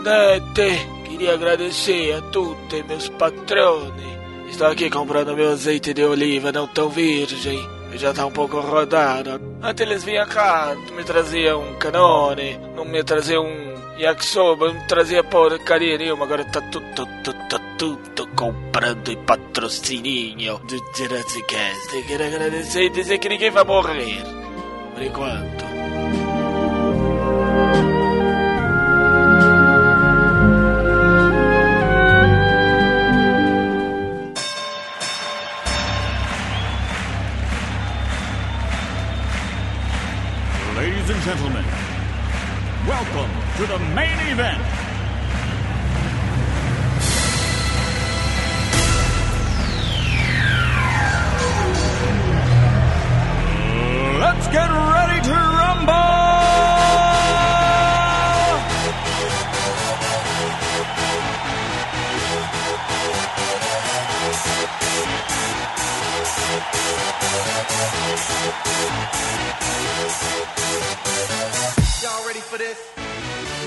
internet. Queria agradecer a tutti meus patroni. Estou aqui comprando meu azeite de oliva não tão virgem. Já tá um pouco rodado. Antes eles vinham cá, me traziam um canone, não me traziam um yakisoba, não me trazia porcaria nenhuma. Agora tá tudo, tudo, tá tudo comprando e patrocínio do Jurassic. Quero agradecer e dizer que ninguém vai morrer. Por enquanto. To the main event. Let's get ready to rumble!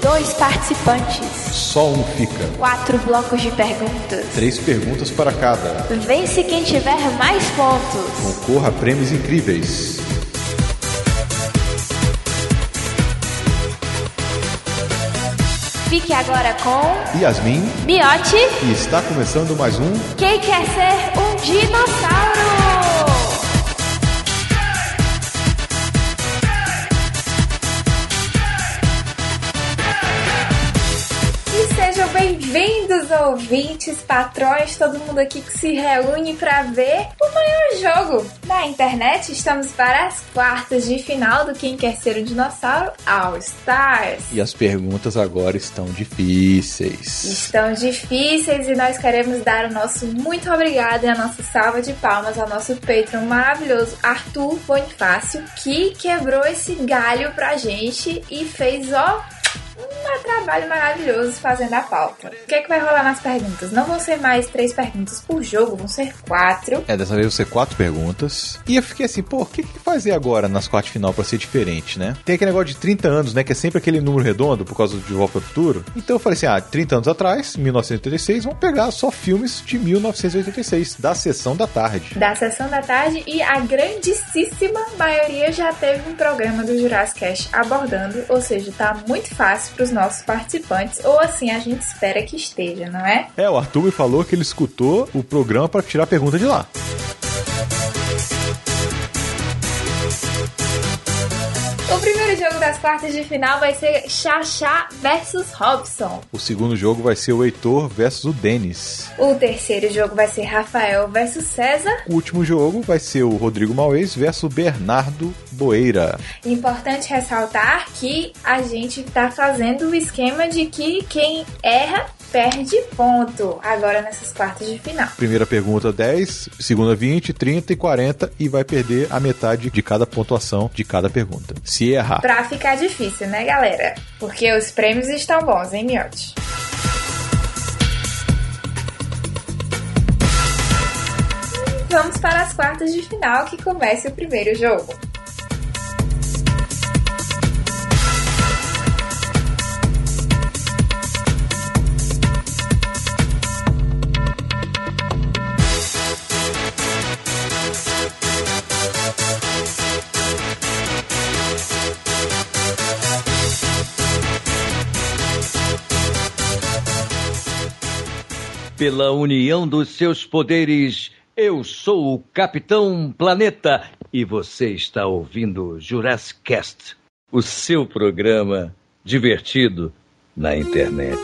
Dois participantes. Só um fica. Quatro blocos de perguntas. Três perguntas para cada. Vence quem tiver mais pontos. Concorra a prêmios incríveis. Fique agora com Yasmin, Miote. e está começando mais um Quem quer ser um dinossauro? Bem-vindos, ouvintes, patrões, todo mundo aqui que se reúne para ver o maior jogo da internet. Estamos para as quartas de final do Quem Quer Ser um Dinossauro All Stars. E as perguntas agora estão difíceis. Estão difíceis e nós queremos dar o nosso muito obrigado e a nossa salva de palmas ao nosso Patreon maravilhoso Arthur Bonifácio, que quebrou esse galho pra gente e fez, ó, um trabalho maravilhoso fazendo a pauta. O que é que vai rolar nas perguntas? Não vão ser mais três perguntas por jogo, vão ser quatro. É, dessa vez vão ser quatro perguntas. E eu fiquei assim, pô, o que, que fazer agora nas quartas final pra ser diferente, né? Tem aquele negócio de 30 anos, né? Que é sempre aquele número redondo por causa do De Volta ao Futuro. Então eu falei assim, ah, 30 anos atrás, 1986, vamos pegar só filmes de 1986, da sessão da tarde. Da sessão da tarde e a grandíssima maioria já teve um programa do Jurassic Cast abordando, ou seja, tá muito fácil para os nossos participantes, ou assim a gente espera que esteja, não é? É, o Arthur me falou que ele escutou o programa pra tirar a pergunta de lá. Jogo das quartas de final vai ser Xaxá versus Robson. O segundo jogo vai ser o Heitor versus o Denis. O terceiro jogo vai ser Rafael versus César. O último jogo vai ser o Rodrigo Mauês versus Bernardo Boeira. Importante ressaltar que a gente tá fazendo o esquema de que quem erra perde ponto agora nessas quartas de final. Primeira pergunta 10, segunda 20, 30 e 40 e vai perder a metade de cada pontuação de cada pergunta. Se errar. Pra ficar difícil, né, galera? Porque os prêmios estão bons, hein, Miotti? Vamos para as quartas de final que começa o primeiro jogo. Pela união dos seus poderes, eu sou o Capitão Planeta e você está ouvindo Jurassic Cast, o seu programa divertido na internet.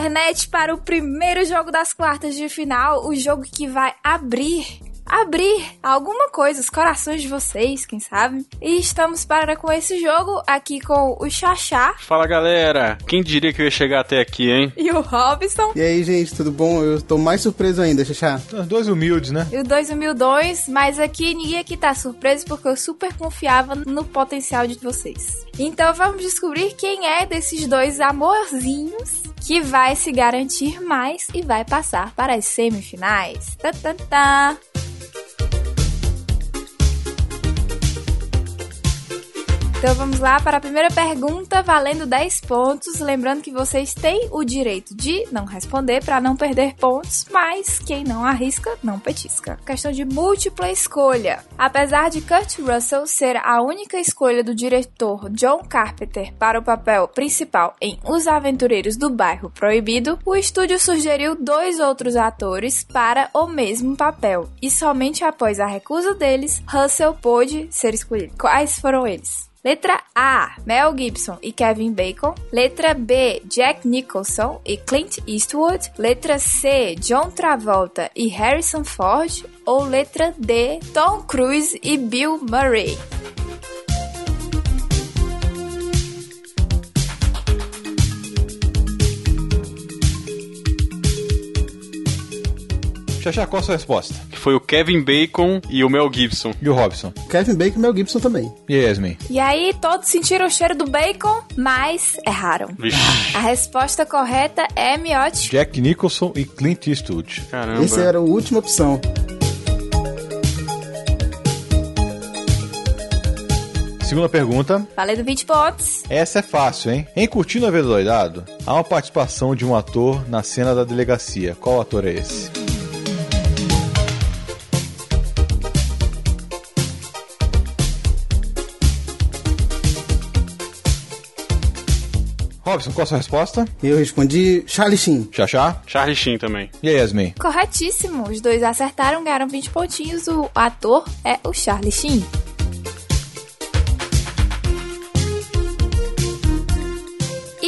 Internet, para o primeiro jogo das quartas de final, o jogo que vai abrir abrir alguma coisa, os corações de vocês, quem sabe. E estamos para com esse jogo aqui com o Xaxá Fala galera, quem diria que eu ia chegar até aqui, hein? e o Robson. E aí, gente, tudo bom? Eu tô mais surpreso ainda, Xaxá. Os dois humildes, né? E o 2002, mas aqui ninguém aqui tá surpreso porque eu super confiava no potencial de vocês. Então vamos descobrir quem é desses dois amorzinhos que vai se garantir mais e vai passar para as semifinais. Tá, tá, tá. Então vamos lá para a primeira pergunta, valendo 10 pontos. Lembrando que vocês têm o direito de não responder para não perder pontos, mas quem não arrisca, não petisca. Questão de múltipla escolha. Apesar de Kurt Russell ser a única escolha do diretor John Carpenter para o papel principal em Os Aventureiros do Bairro Proibido, o estúdio sugeriu dois outros atores para o mesmo papel. E somente após a recusa deles, Russell pôde ser escolhido. Quais foram eles? Letra A, Mel Gibson e Kevin Bacon. Letra B, Jack Nicholson e Clint Eastwood. Letra C, John Travolta e Harrison Ford. Ou letra D, Tom Cruise e Bill Murray. Xaxá, qual a sua resposta? Que foi o Kevin Bacon e o Mel Gibson. E o Robson? Kevin Bacon e Mel Gibson também. E aí, Yasmin? E aí, todos sentiram o cheiro do bacon, mas erraram. Vixe, A resposta correta é miote. Jack Nicholson e Clint Eastwood. caramba. Essa era a última opção. Segunda pergunta. Valendo 20 pontos. Essa é fácil, hein? Em Curtindo a Vida Doidado, há uma participação de um ator na cena da delegacia. Qual ator é esse? Robson, qual a sua resposta? Eu respondi Charlie Sheen. Xaxá? Charlie Sheen também. E aí, Yasmin? Corretíssimo. Os dois acertaram, ganharam 20 pontinhos. O ator é o Charlie Sheen.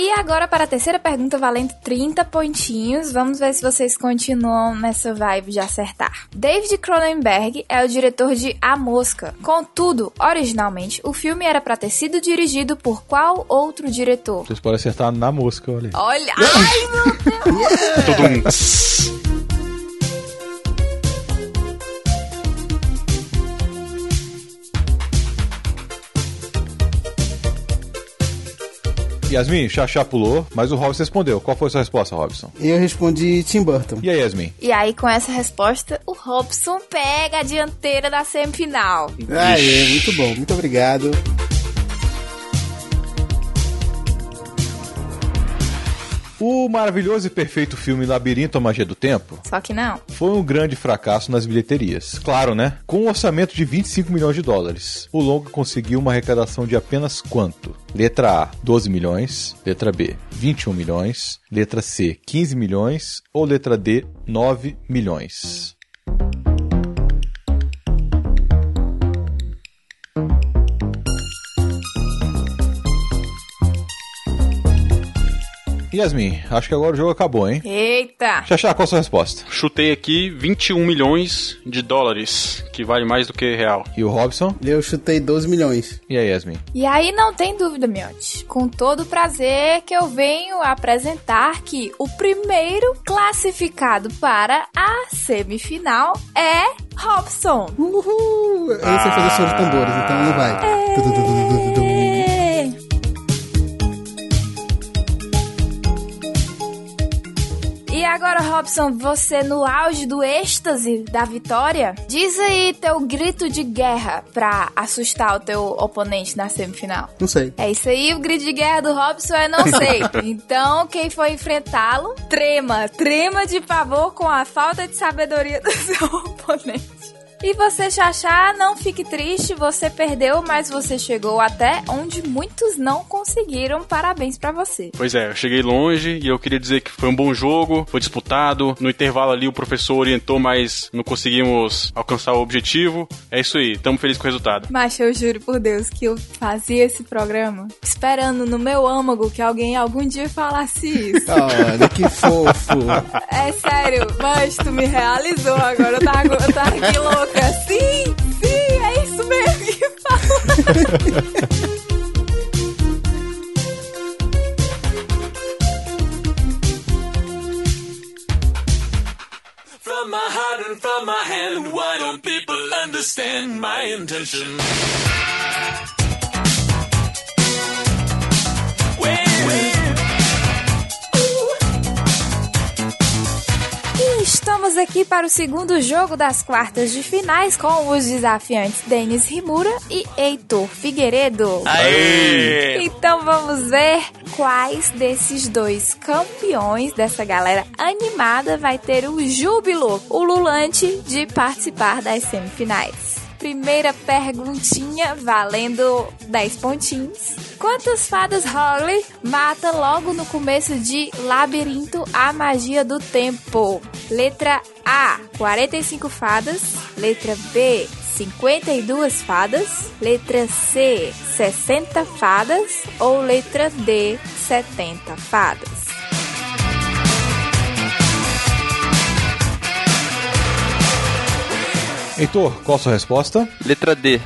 E agora para a terceira pergunta, valendo 30 pontinhos. Vamos ver se vocês continuam nessa vibe de acertar. David Cronenberg é o diretor de A Mosca. Contudo, originalmente, o filme era para ter sido dirigido por qual outro diretor? Vocês podem acertar na mosca, olha aí. Olha! Ai, meu Todo Yasmin, Xaxá pulou, mas o Robson respondeu. Qual foi a sua resposta, Robson? Eu respondi Tim Burton. E aí, Yasmin? E aí, com essa resposta, o Robson pega a dianteira da semifinal. Aê, muito bom, muito obrigado. O maravilhoso e perfeito filme Labirinto a Magia do Tempo Só que não. foi um grande fracasso nas bilheterias. Claro, né? Com um orçamento de 25 milhões de dólares. O longa conseguiu uma arrecadação de apenas quanto? Letra A, 12 milhões. Letra B, 21 milhões. Letra C, 15 milhões. Ou letra D, 9 milhões. Yasmin, acho que agora o jogo acabou, hein? Eita! Xaxá, qual a sua resposta? Chutei aqui 21 milhões de dólares, que vale mais do que real. E o Robson? Eu chutei 12 milhões. E aí, Yasmin? E aí não tem dúvida, Miotti. Com todo prazer que eu venho apresentar que o primeiro classificado para a semifinal é Robson. Uhul! Esse é fazer som de tambores, então não vai. Du, du, du, du, du, du, du. É. E agora, Robson, você no auge do êxtase da vitória, diz aí teu grito de guerra pra assustar o teu oponente na semifinal. Não sei. É isso aí, o grito de guerra do Robson é não sei. Então, quem for enfrentá-lo, trema. Trema de pavor com a falta de sabedoria do seu oponente. E você, Xaxá, não fique triste, você perdeu, mas você chegou até onde muitos não conseguiram. Parabéns pra você. Pois é, eu cheguei longe e eu queria dizer que foi um bom jogo, foi disputado. No intervalo ali o professor orientou, mas não conseguimos alcançar o objetivo. É isso aí, tamo felizes com o resultado. Mas eu juro por Deus que eu fazia esse programa esperando no meu âmago que alguém algum dia falasse isso. Olha que fofo. É sério, mas tu me realizou agora. Eu tava, eu tava aqui louca. Sim, sim, é isso mesmo que fala. From my heart and from my hand, why don't people understand my intention? Estamos aqui para o segundo jogo das quartas de finais com os desafiantes Denis Rimura e Heitor Figueiredo. Aê! Então vamos ver quais desses dois campeões dessa galera animada vai ter o júbilo, o lulante de participar das semifinais. Primeira perguntinha, valendo 10 pontinhos. Quantas fadas Holly mata logo no começo de Labirinto a Magia do Tempo? Letra A, 45 fadas. Letra B, 52 fadas. Letra C, 60 fadas. Ou letra D, 70 fadas? Heitor, qual a sua resposta? Letra D,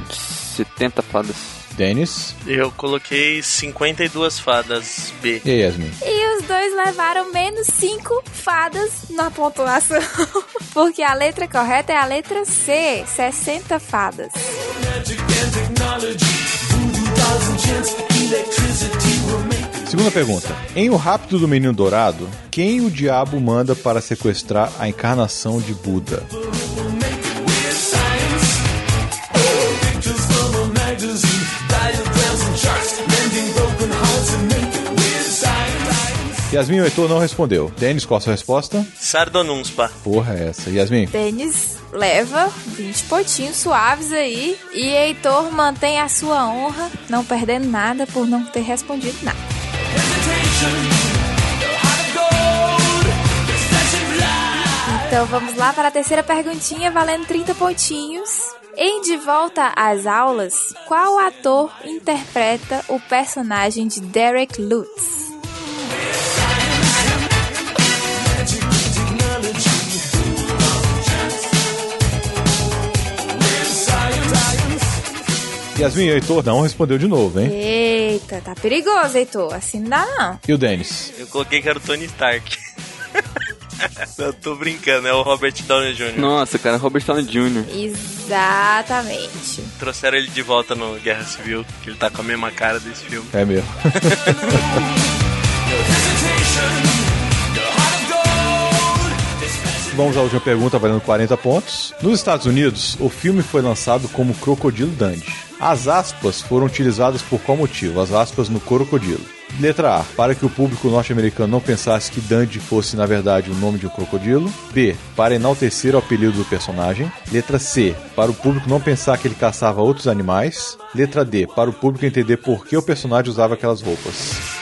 70 fadas. Denis Eu coloquei 52 fadas B. e Yasmin. E os dois levaram menos 5 fadas na pontuação. Porque a letra correta é a letra C, 60 fadas. Segunda pergunta. Em O Rápido do Menino Dourado, quem o diabo manda para sequestrar a encarnação de Buda? Yasmin e o Heitor não respondeu. Denis, qual a sua resposta? Sardonunspa. Porra, é essa. Yasmin? Denis leva 20 pontinhos suaves aí. E Heitor mantém a sua honra, não perdendo nada por não ter respondido nada. Então vamos lá para a terceira perguntinha, valendo 30 pontinhos. Em De Volta às Aulas, qual ator interpreta o personagem de Derek Lutz? Yasmin e o Heitor não respondeu de novo, hein? Eita, tá perigoso, Heitor. Assim não dá, não. E o Denis? Eu coloquei que era o Tony Stark. Eu tô brincando, é o Robert Downey Jr. Nossa, cara, Robert Downey Jr. Exatamente. Trouxeram ele de volta no Guerra Civil, que ele tá com a mesma cara desse filme. É mesmo. Vamos à última pergunta, valendo 40 pontos. Nos Estados Unidos, o filme foi lançado como Crocodilo Dundee. As aspas foram utilizadas por qual motivo? As aspas no crocodilo. Letra A, para que o público norte-americano não pensasse que Dundee fosse, na verdade, o nome de um crocodilo. B, para enaltecer o apelido do personagem. Letra C, para o público não pensar que ele caçava outros animais. Letra D, para o público entender por que o personagem usava aquelas roupas.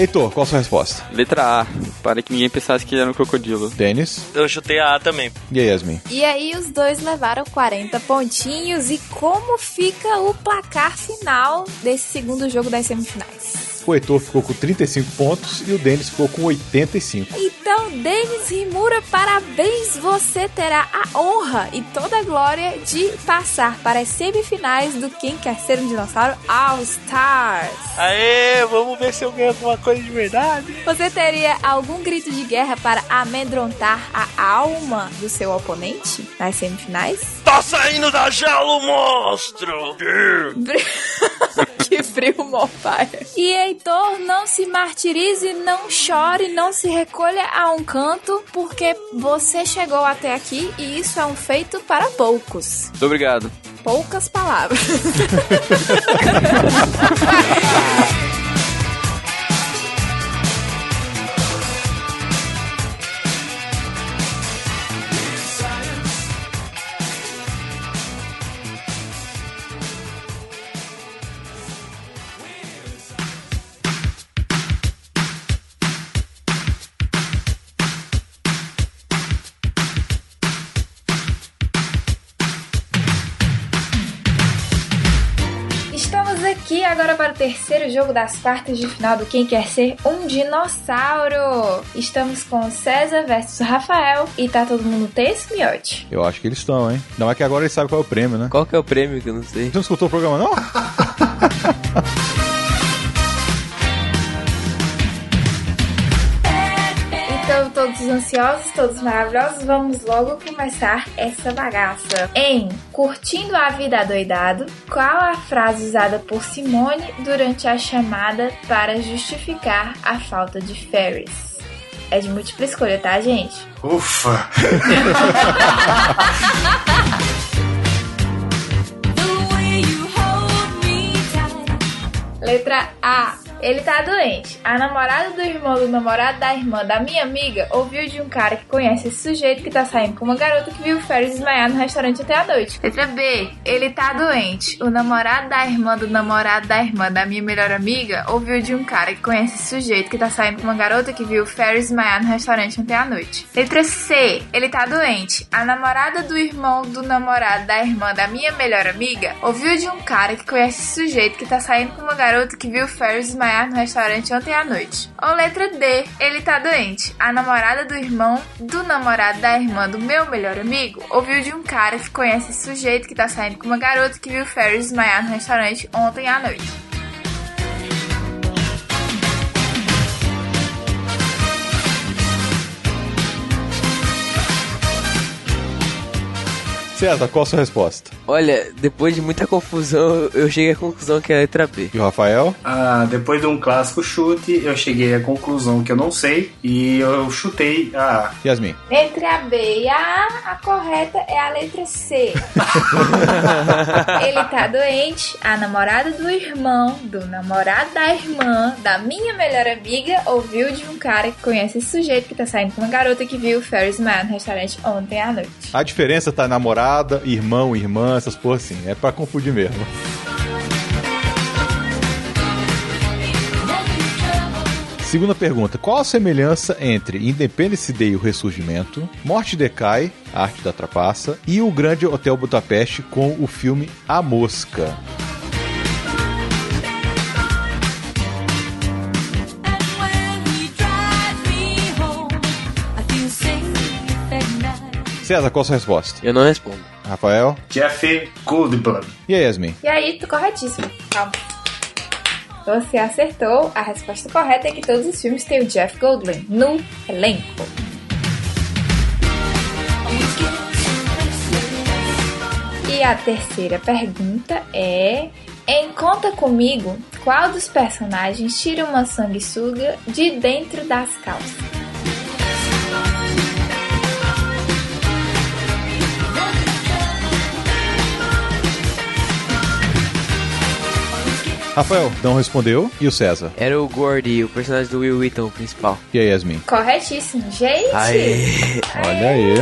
Heitor, qual a sua resposta? Letra A, para que ninguém pensasse que ele era um crocodilo. Denis Eu chutei a A também. e a Yasmin. E aí os dois levaram 40 pontinhos. E como fica o placar final desse segundo jogo das semifinais? O Heitor ficou com 35 pontos e o Denis ficou com 85. Então, Denis Rimura, parabéns! Você terá a honra e toda a glória de passar para as semifinais do Quem Quer Ser um Dinossauro All Stars. Aê, vamos ver se eu ganho alguma coisa de verdade. Você teria algum grito de guerra para amedrontar a alma do seu oponente nas semifinais? Tá saindo da gelo, monstro! que frio, Morfire. E Heitor, não se martirize, não chore, não se recolha a um canto, porque você chegou até aqui e isso é um feito para poucos. Muito obrigado. Poucas palavras. jogo das quartas de final do Quem Quer Ser um Dinossauro. Estamos com César versus Rafael e tá todo mundo tenso, miote? Eu acho que eles estão, hein? Não é que agora eles sabem qual é o prêmio, né? Qual que é o prêmio que eu não sei? Você não escutou o programa, não? Todos ansiosos, todos maravilhosos, vamos logo começar essa bagaça. Em Curtindo a Vida Adoidado, qual a frase usada por Simone durante a chamada para justificar a falta de Ferris? É de múltipla escolha, tá, gente? Ufa! Letra A. Ele tá doente. A namorada do irmão do namorado da irmã da minha amiga ouviu de um cara que conhece esse sujeito que tá saindo com uma garota que viu o Ferris desmaiar no restaurante até a noite. Letra B. Ele tá doente. O namorado da irmã do namorado da irmã da minha melhor amiga ouviu de um cara que conhece esse sujeito que tá saindo com uma garota que viu o Ferris desmaiar no restaurante até a noite. Letra C. Ele tá doente. A namorada do irmão do namorado da irmã da minha melhor amiga ouviu de um cara que conhece esse sujeito que tá saindo com uma garota que viu o Ferris desmaiar no restaurante ontem à noite. Ou letra D, ele tá doente. A namorada do irmão do namorado da irmã do meu melhor amigo ouviu de um cara que conhece esse sujeito que tá saindo com uma garota que viu Ferris desmaiar no restaurante ontem à noite. César, qual a sua resposta? Olha, depois de muita confusão, eu cheguei à conclusão que é a letra B. E o Rafael? Ah, depois de um clássico chute, eu cheguei à conclusão que eu não sei e eu chutei a. Yasmin. Entre a B e a A, a correta é a letra C. Ele tá doente. A namorada do irmão, do namorado da irmã, da minha melhor amiga, ouviu de um cara que conhece esse sujeito que tá saindo com uma garota que viu o Ferris Man no restaurante ontem à noite. A diferença tá namorada, irmão, irmã, essas porra assim. É pra confundir mesmo. Segunda pergunta: qual a semelhança entre Independence Day e o Ressurgimento, Morte Decai, Arte da Trapaça, e o Grande Hotel Budapeste com o filme A Mosca? César, qual a sua resposta? Eu não respondo. Rafael? Jeff Goldblum. E aí, Yasmin? E aí, tu corretíssimo. Calma. Você acertou. A resposta correta é que todos os filmes têm o Jeff Goldblum no elenco. E a terceira pergunta é: Em Conta Comigo, qual dos personagens tira uma sanguessuga de dentro das calças? Rafael, não respondeu. E o César? Era o Gordy, o personagem do Will Wheaton, o principal. E a Yasmin? Corretíssimo, gente! Aê! Olha aí.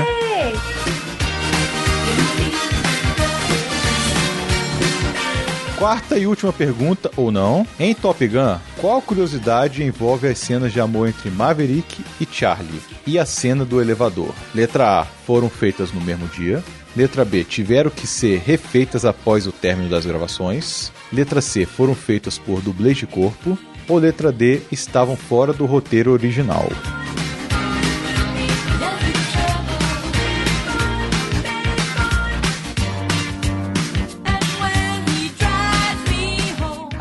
Quarta e última pergunta, ou não. Em Top Gun, qual curiosidade envolve as cenas de amor entre Maverick e Charlie? E a cena do elevador? Letra A, foram feitas no mesmo dia. Letra B, tiveram que ser refeitas após o término das gravações. Letra C, foram feitas por dublês de corpo. Ou letra D, estavam fora do roteiro original.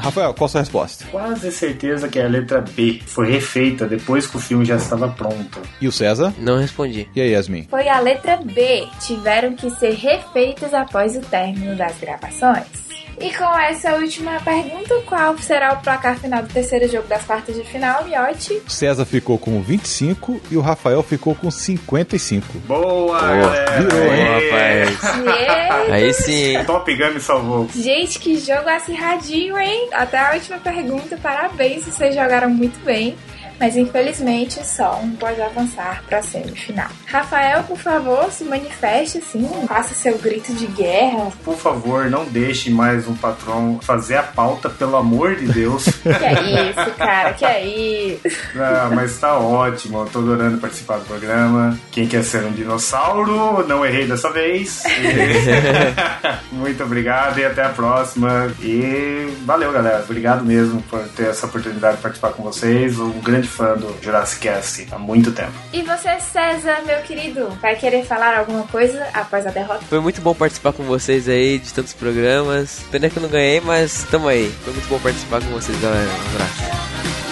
Rafael, qual a sua resposta? Quase certeza que é a letra B. Foi refeita depois que o filme já estava pronto. E o César? Não respondi. E aí, Yasmin? Foi a letra B. Tiveram que ser refeitas após o término das gravações. E com essa última pergunta, qual será o placar final do terceiro jogo das quartas de final, Miotti? César ficou com 25 e o Rafael ficou com 55. Boa, galera! virou, hein? Rapaz. Yeah. Aí sim. Top Gun me salvou. Gente, que jogo acirradinho, hein? Até a última pergunta, parabéns, vocês jogaram muito bem. Mas infelizmente só um pode avançar para a semifinal. Rafael, por favor, se manifeste assim, faça seu grito de guerra. Por favor, não deixe mais um patrão fazer a pauta, pelo amor de Deus. que é isso, cara, que é isso. Ah, mas tá ótimo, eu tô adorando participar do programa. Quem quer ser um dinossauro? Não errei dessa vez. Muito obrigado e até a próxima. E valeu, galera. Obrigado mesmo por ter essa oportunidade de participar com vocês. Um grande fã do Jurassic Cast há muito tempo. E você, César, meu querido, vai querer falar alguma coisa após a derrota? Foi muito bom participar com vocês aí de tantos programas. Pena que eu não ganhei, mas tamo aí. Foi muito bom participar com vocês, galera. Um abraço.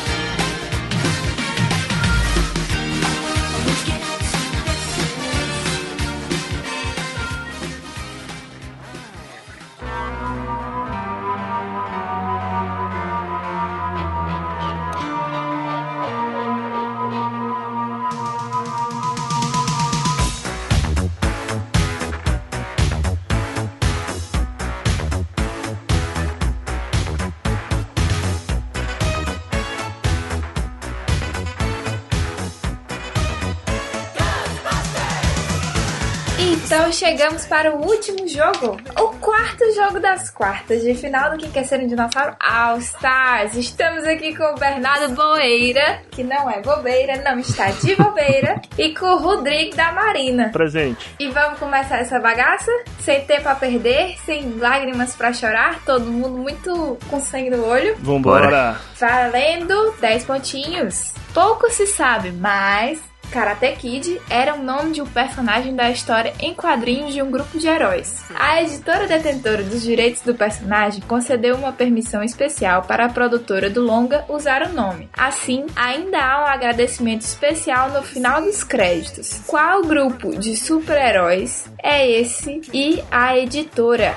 Para o último jogo, o quarto jogo das quartas de final do que quer ser um dinossauro All Stars. Estamos aqui com o Bernardo Boeira, que não é bobeira, não está de bobeira, e com o Rodrigo da Marina. Presente. E vamos começar essa bagaça? Sem tempo a perder, sem lágrimas para chorar, todo mundo muito com sangue no olho. Vambora. Valendo 10 pontinhos. Pouco se sabe, mas Karate Kid era o nome de um personagem da história em quadrinhos de um grupo de heróis. A editora detentora dos direitos do personagem concedeu uma permissão especial para a produtora do longa usar o nome. Assim, ainda há um agradecimento especial no final dos créditos. Qual grupo de super-heróis é esse e a editora?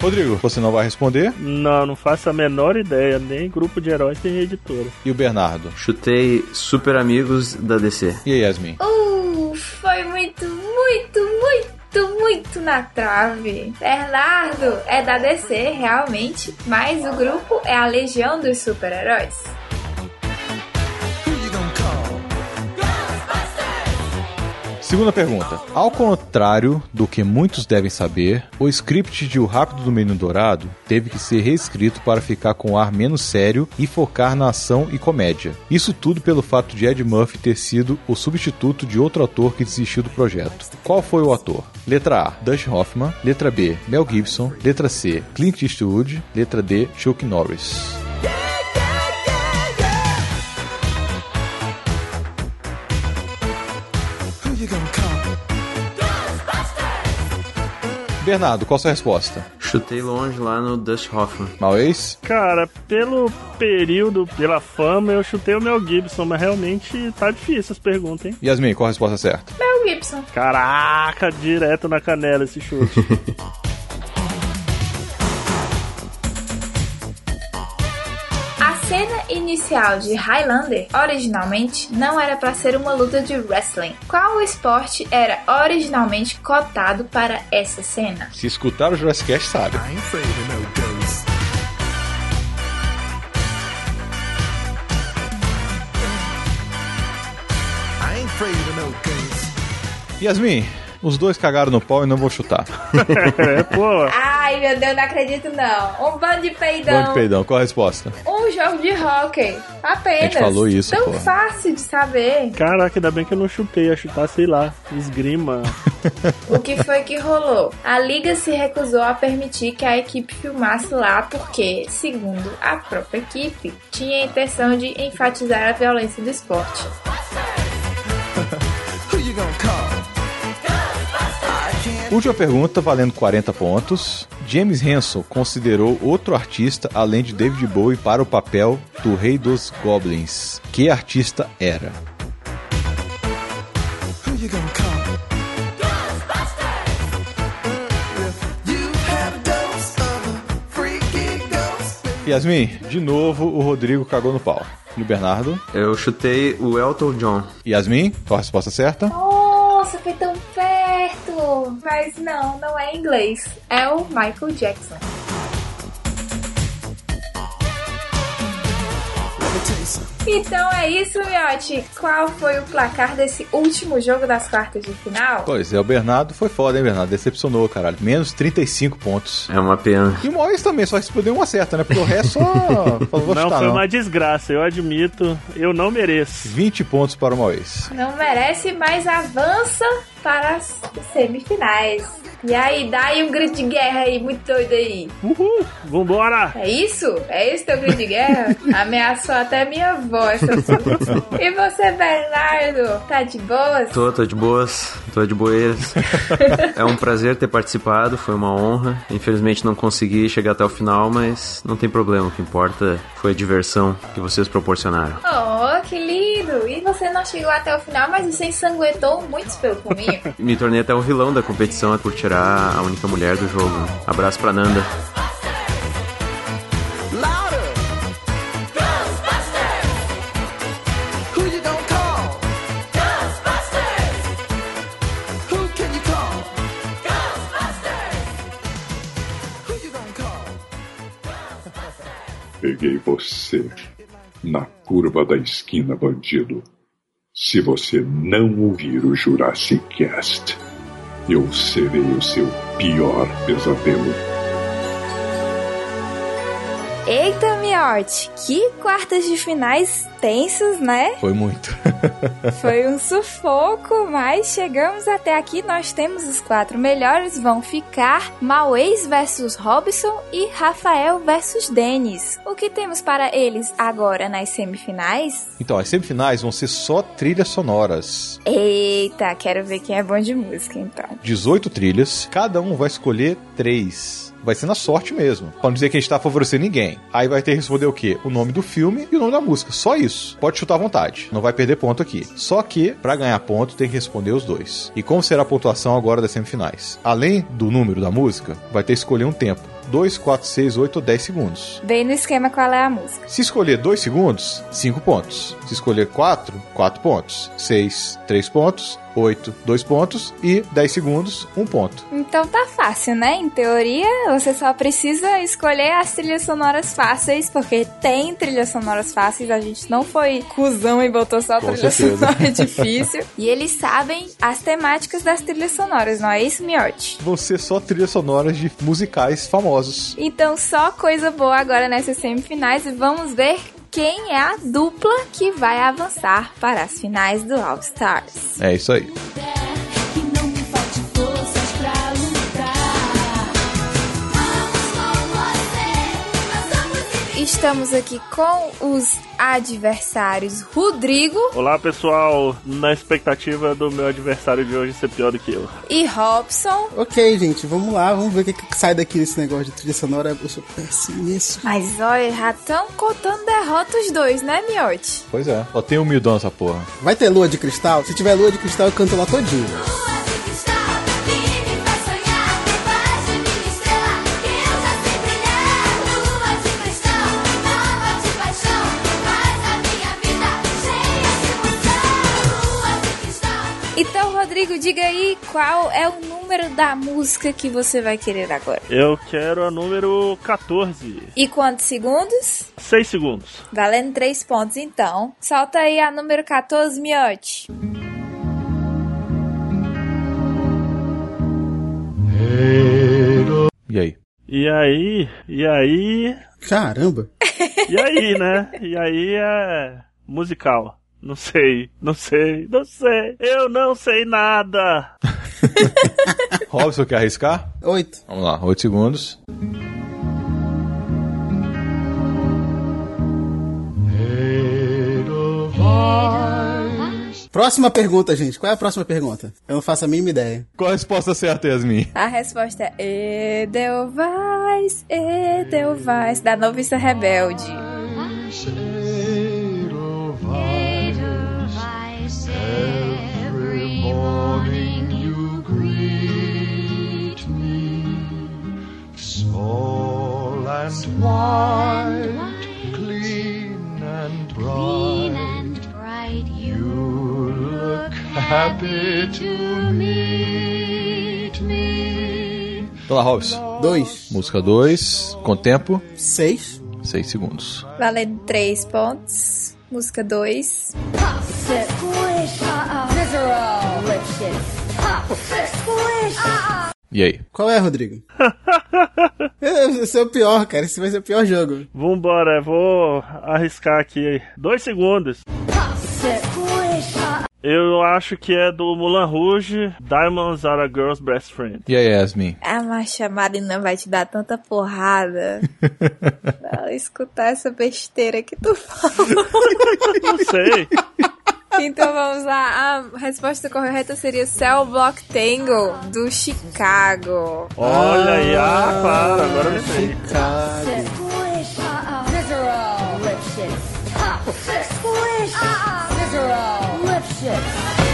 Rodrigo, você não vai responder? Não, não faço a menor ideia. Nem grupo de heróis tem editora. E o Bernardo? Chutei Super Amigos da DC. E a Yasmin? Uh, foi muito, muito, muito, muito na trave. Bernardo é da DC, realmente, mas o grupo é a Legião dos Super-Heróis. Segunda pergunta. Ao contrário do que muitos devem saber, o script de O Rápido do Menino Dourado teve que ser reescrito para ficar com um ar menos sério e focar na ação e comédia. Isso tudo pelo fato de Ed Murphy ter sido o substituto de outro ator que desistiu do projeto. Qual foi o ator? Letra A, Dustin Hoffman. Letra B, Mel Gibson. Letra C, Clint Eastwood. Letra D, Chuck Norris. Bernardo, qual a sua resposta? Chutei longe lá no Dust Hoffman. Malês? Cara, pelo período, pela fama, eu chutei o Mel Gibson, mas realmente tá difícil as perguntas, hein? Yasmin, qual a resposta certa? Mel Gibson. Caraca, direto na canela esse chute. cena inicial de Highlander, originalmente, não era para ser uma luta de wrestling. Qual esporte era originalmente cotado para essa cena? Se escutar o Jurassic Cast, sabe. Yasmin, os dois cagaram no pau e não vou chutar. é, pô. Ai, meu Deus, não acredito não. Um bando de peidão. Bom de peidão, qual a resposta? Um jogo de hockey. Apenas. A gente falou isso, Tão pô. fácil de saber. Caraca, ainda bem que eu não chutei. Ia chutar, sei lá, esgrima. O que foi que rolou? A liga se recusou a permitir que a equipe filmasse lá porque, segundo a própria equipe, tinha a intenção de enfatizar a violência do esporte. Who you gonna call? Última pergunta, valendo 40 pontos. James Henson considerou outro artista além de David Bowie para o papel do Rei dos Goblins. Que artista era? Yasmin, de novo o Rodrigo cagou no pau. E o Bernardo? Eu chutei o Elton John. Yasmin, qual a resposta certa? nossa, foi tão! Mas não, não é inglês. É o Michael Jackson. Então é isso, Miotti. Qual foi o placar desse último jogo das quartas de final? Pois é, o Bernardo foi foda, hein, Bernardo? Decepcionou, caralho. Menos 35 pontos. É uma pena. E o Mois também, só respondeu um acerto, né? Porque o resto só. falou, Não, chutar, foi não. uma desgraça, eu admito. Eu não mereço. 20 pontos para o Mois. Não merece, mas avança para as semifinais. E aí, dá aí um grito de guerra aí, muito doido aí. Uhul, vambora! É isso? É esse teu grito de guerra? Ameaçou até minha voz. e você, Bernardo? Tá de boas? Tô, tô de boas, tô de boeiras. é um prazer ter participado, foi uma honra. Infelizmente não consegui chegar até o final, mas não tem problema. O que importa foi a diversão que vocês proporcionaram. Oh, que lindo! E você não chegou até o final, mas você ensanguentou muitos pelo caminho. Me tornei até o vilão da competição por tirar a única mulher do jogo. Abraço pra Nanda. Peguei você na curva da esquina, bandido. Se você não ouvir o Jurassic Cast, eu serei o seu pior pesadelo. Eita, Miotti, que quartas de finais tensos, né? Foi muito. Foi um sufoco, mas chegamos até aqui. Nós temos os quatro melhores. Vão ficar Mauês versus Robson e Rafael versus Denis. O que temos para eles agora nas semifinais? Então, as semifinais vão ser só trilhas sonoras. Eita, quero ver quem é bom de música então. 18 trilhas, cada um vai escolher três. Vai ser na sorte mesmo. Pra não dizer que a gente tá favorecendo ninguém. Aí vai ter que responder o quê? O nome do filme e o nome da música. Só isso. Pode chutar à vontade. Não vai perder ponto aqui. Só que, pra ganhar ponto, tem que responder os dois. E como será a pontuação agora das semifinais? Além do número da música, vai ter que escolher um tempo. 2, 4, 6, 8 ou 10 segundos. Bem no esquema qual é a música. Se escolher 2 segundos, 5 pontos. Se escolher 4, 4 pontos. 6, 3 pontos. 8, 2 pontos. E 10 segundos, 1 ponto. Então tá fácil, né? Em teoria, você só precisa escolher as trilhas sonoras fáceis, porque tem trilhas sonoras fáceis. A gente não foi cuzão e botou só Com trilha certeza. sonora difícil. E eles sabem as temáticas das trilhas sonoras, não é isso, Miotti? Vão ser só trilhas sonoras de musicais famosos. Então, só coisa boa agora nessas semifinais e vamos ver quem é a dupla que vai avançar para as finais do All Stars. É isso aí. Estamos aqui com os adversários Rodrigo Olá pessoal, na expectativa do meu adversário de hoje ser pior do que eu. e Robson. Ok, gente, vamos lá, vamos ver o que, que sai daqui desse negócio de trilha sonora. Eu sou péssimo nisso. Mas olha, já estão contando derrota os dois, né, Miotti? Pois é. Só tem humildão essa porra. Vai ter lua de cristal? Se tiver lua de cristal, eu canto lá todinho. Então, Rodrigo, diga aí qual é o número da música que você vai querer agora. Eu quero a número 14. E quantos segundos? 6 segundos. Valendo 3 pontos, então. Solta aí a número 14, Miotti. E aí? E aí, e aí, Caramba. e aí, né? E aí é musical. Não sei, não sei, não sei. Eu não sei nada. Robson, quer arriscar? Oito. Vamos lá, 8 segundos. Próxima pergunta, gente. Qual é a próxima pergunta? Eu não faço a mínima ideia. Qual a resposta certa, Yasmin? A resposta é Edelweiss, Edelweiss, da Noviça Rebelde. Small and white, clean and bright. You look happy to meet me. Então lá, Robson. Dois. Música 2, com tempo? Seis. 6 segundos. Valendo 3 pontos. Música 2. E aí? Qual é, Rodrigo? Esse é o pior, cara. Esse vai ser o pior jogo. Vambora, vou arriscar aqui. Dois segundos. Eu acho que é do Mulan Rouge, Diamonds Are a Girl's Best Friend. E aí, Yasmin? A Marcha Marina vai te dar tanta porrada. pra escutar essa besteira que tu fala. Não sei. Então vamos lá. A resposta correta seria Cell Block Tango, do Chicago. Olha aí, ah, claro, agora eu lembrei. He had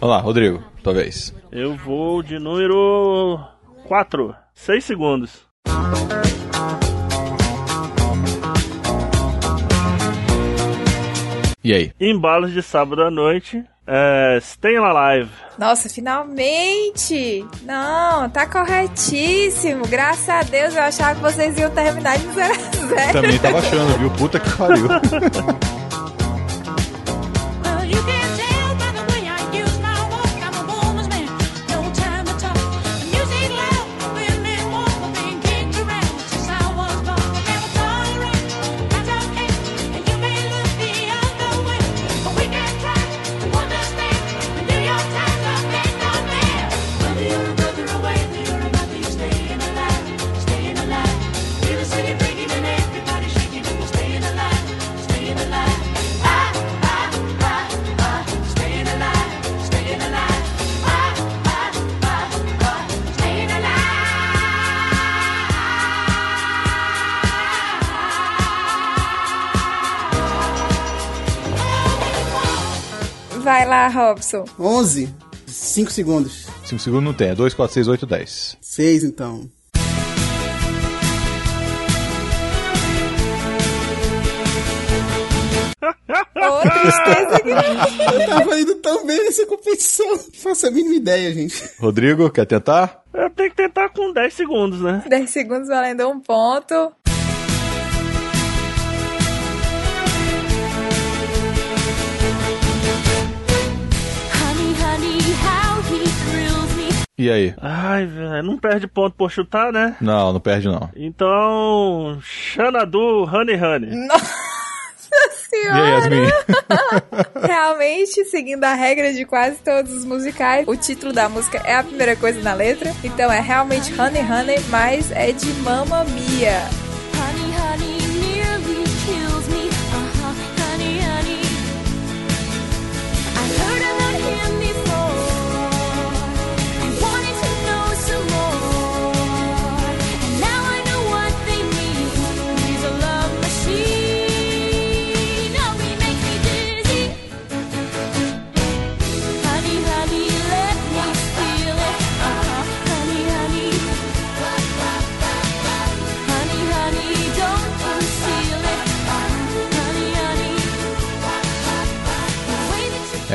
Vamos lá, Rodrigo, tua vez. Eu vou de número 4. 6 segundos. E aí? Embalos de sábado à noite. É, Staying Alive. Nossa, finalmente! Não, tá corretíssimo. Graças a Deus eu achava que vocês iam terminar de 0 a 0. Também tava achando, viu? Puta que pariu. lá, Robson. 11. 5 segundos. 5 segundos não tem, é 2, 4, 6, 8, 10. 6 então. Ô, tristeza que Eu tava indo tão bem nessa competição. Não faço a mínima ideia, gente. Rodrigo, quer tentar? Eu tenho que tentar com 10 segundos, né? 10 segundos valendo um ponto. E aí? Ai, velho, não perde ponto por chutar, né? Não, não perde não. Então, Xanadu Honey Honey. Nossa senhora! Realmente, seguindo a regra de quase todos os musicais, o título da música é a primeira coisa na letra. Então é realmente Honey Honey, mas é de Mamma Mia.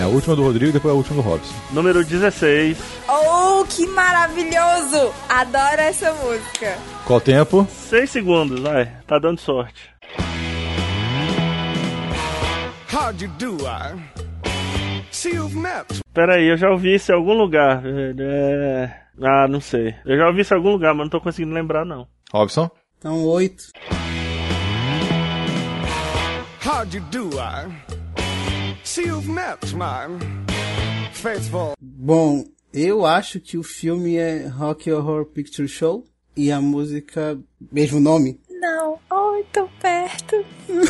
A última do Rodrigo e depois a última do Robson. Número 16. Oh, que maravilhoso! Adoro essa música. Qual tempo? 6 segundos, vai. Tá dando sorte. How'd you do, I? See you've met. Pera aí, eu já ouvi isso em algum lugar. É... Ah, não sei. Eu já ouvi isso em algum lugar, mas não tô conseguindo lembrar, não. Robson? Então, 8. How'd you do, I? Bom, eu acho que o filme é Rock Horror Picture Show e a música, mesmo nome. Não, oh, tão perto. eu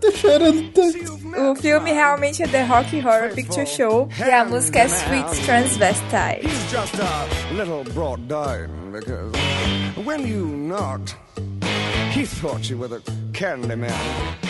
tô chorando tanto. O filme realmente é The Rock Horror Picture Show e a música é Sweet Transvestite. He's just a little brought down because when you knocked, he he thought you were the candy man.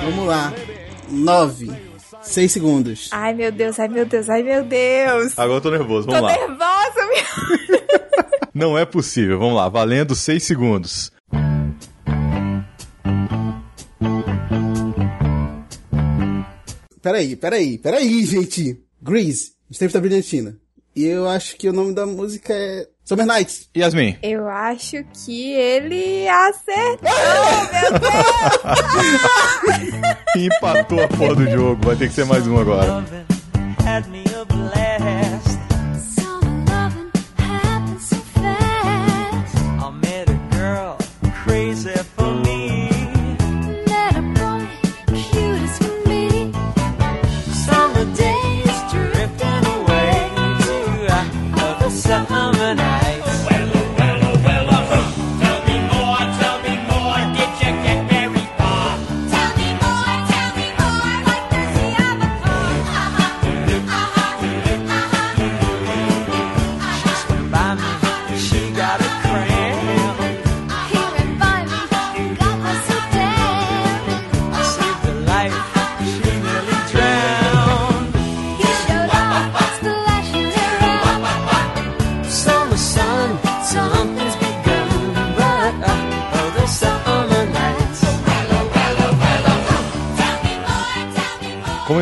Vamos lá. 9. 6 segundos. Ai, meu Deus, ai, meu Deus, ai, meu Deus. Agora eu tô nervoso, Tô vamos lá. nervosa, meu... Não é possível, vamos lá, valendo 6 segundos. Peraí, peraí, peraí, gente. Grease, Os Tempos da Brilhantina. E eu acho que o nome da música é Summer Nights. Yasmin. Eu acho que ele acertou, meu Empatou a porra do jogo, vai ter que ser mais um agora. Had me a blast.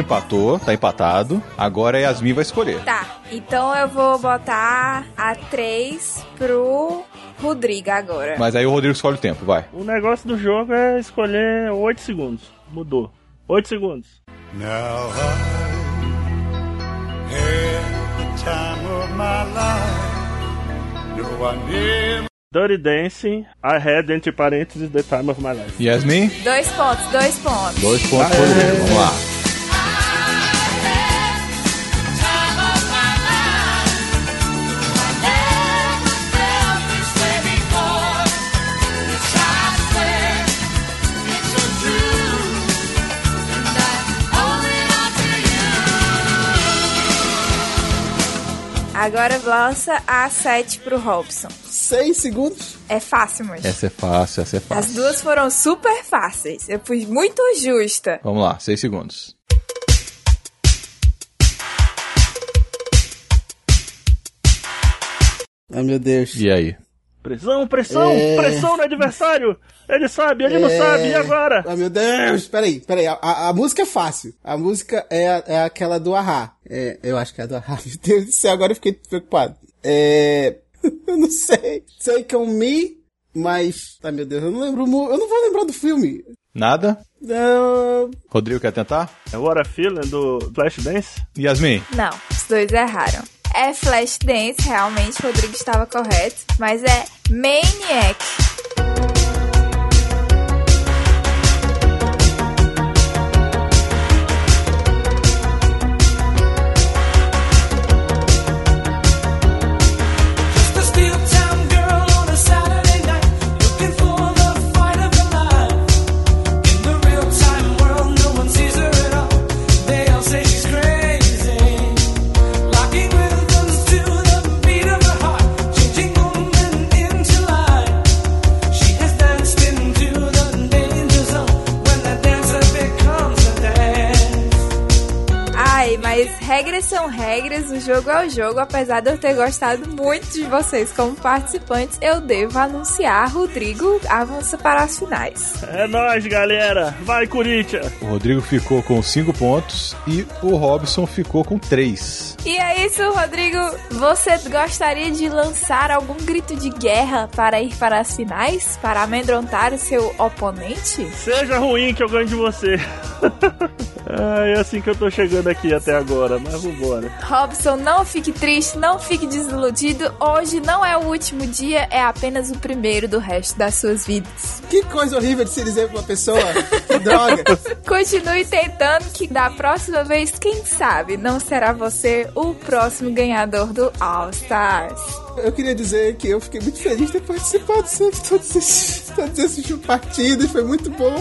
Empatou, tá empatado. Agora a Yasmin vai escolher. Tá, então eu vou botar a 3 pro Rodrigo agora. Mas aí o Rodrigo escolhe o tempo, vai. O negócio do jogo é escolher 8 segundos. Mudou. 8 segundos. Now I had the time of my life. No, I never. Dirty Dancing, I had, entre parênteses, The Time of My Life. Yasmin? Dois pontos, dois pontos. Dois pontos vamos lá. Agora lança a 7 pro Robson. 6 segundos? É fácil, moço. Essa é fácil, essa é As fácil. duas foram super fáceis. Eu fui muito justa. Vamos lá, seis segundos. Ai, meu Deus. E aí? Pressão, pressão, É. pressão no adversário. Ele sabe, ele não É. sabe, e agora? Ai, meu Deus. Peraí, peraí. A, a, a música é fácil. A música é, é aquela do Ahá. É, eu acho que é a do Ahá. Meu Deus do céu, agora eu fiquei preocupado. É... eu não sei. Sei que é um Me, mas... Ai, meu Deus, eu não lembro... Eu não vou lembrar do filme. Nada? Não... Rodrigo quer tentar? É What a Feeling do Flashdance? Yasmin? Não, os dois erraram. É Flashdance, realmente, Rodrigo estava correto. Mas é Maniac. Regras são regras, o jogo é o jogo. Apesar de eu ter gostado muito de vocês como participantes, eu devo anunciar Rodrigo avança para as finais. É nóis, galera. Vai, Corinthians. O Rodrigo ficou com cinco pontos e o Robson ficou com três. E é isso, Rodrigo. Você gostaria de lançar algum grito de guerra para ir para as finais? Para amedrontar o seu oponente? Seja ruim que eu ganho de você. É assim que eu tô chegando aqui até agora, mas vambora. Robson, não fique triste, não fique desiludido. Hoje não é o último dia, é apenas o primeiro do resto das suas vidas. Que coisa horrível de se dizer pra uma pessoa. Que droga. Continue tentando que da próxima vez, quem sabe, não será você o próximo ganhador do All Stars. Eu queria dizer que eu fiquei muito feliz de ter participado de todos esses, todos esses partidos, foi muito bom.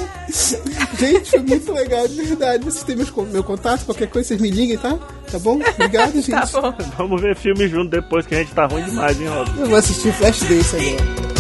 Gente, foi muito legal, de verdade. Vocês têm meus, meu contato, qualquer coisa, vocês me liguem, tá? Tá bom? Obrigado, gente. Tá bom. Vamos ver filme junto depois que a gente tá ruim demais, hein, Robson? Eu vou assistir Flash Dance agora.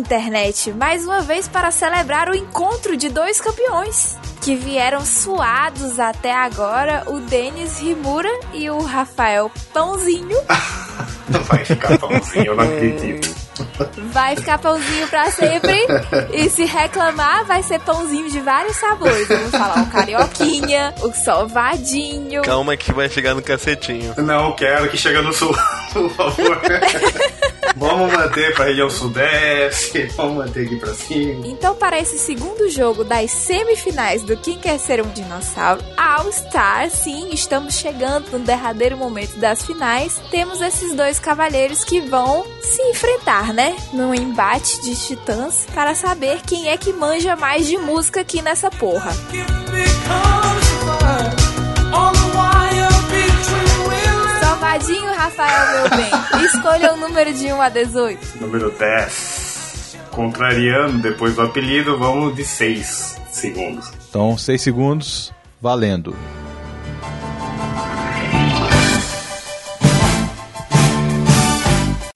Internet, mais uma vez para celebrar o encontro de dois campeões que vieram suados até agora, o Denis Rimura e o Rafael Pãozinho. Vai ficar pãozinho, eu não acredito. Vai ficar pãozinho pra sempre. E se reclamar, vai ser pãozinho de vários sabores. Vamos falar o carioquinha, o sovadinho. Calma que vai chegar no cacetinho. Não quero que chegue no sul, por favor. vamos manter pra região sudeste, vamos manter aqui pra cima. Então, para esse segundo jogo das semifinais do Quem Quer Ser um Dinossauro All Star, sim, estamos chegando no derradeiro momento das finais. Temos esses dois cavalheiros que vão se enfrentar, né? Num embate de titãs para saber quem é que manja mais de música aqui nessa porra. Salvadinho, Rafael, meu bem, escolha o número de 1 a 18. Número 10. Contrariando depois do apelido, vamos de 6 segundos. Então, 6 segundos, valendo.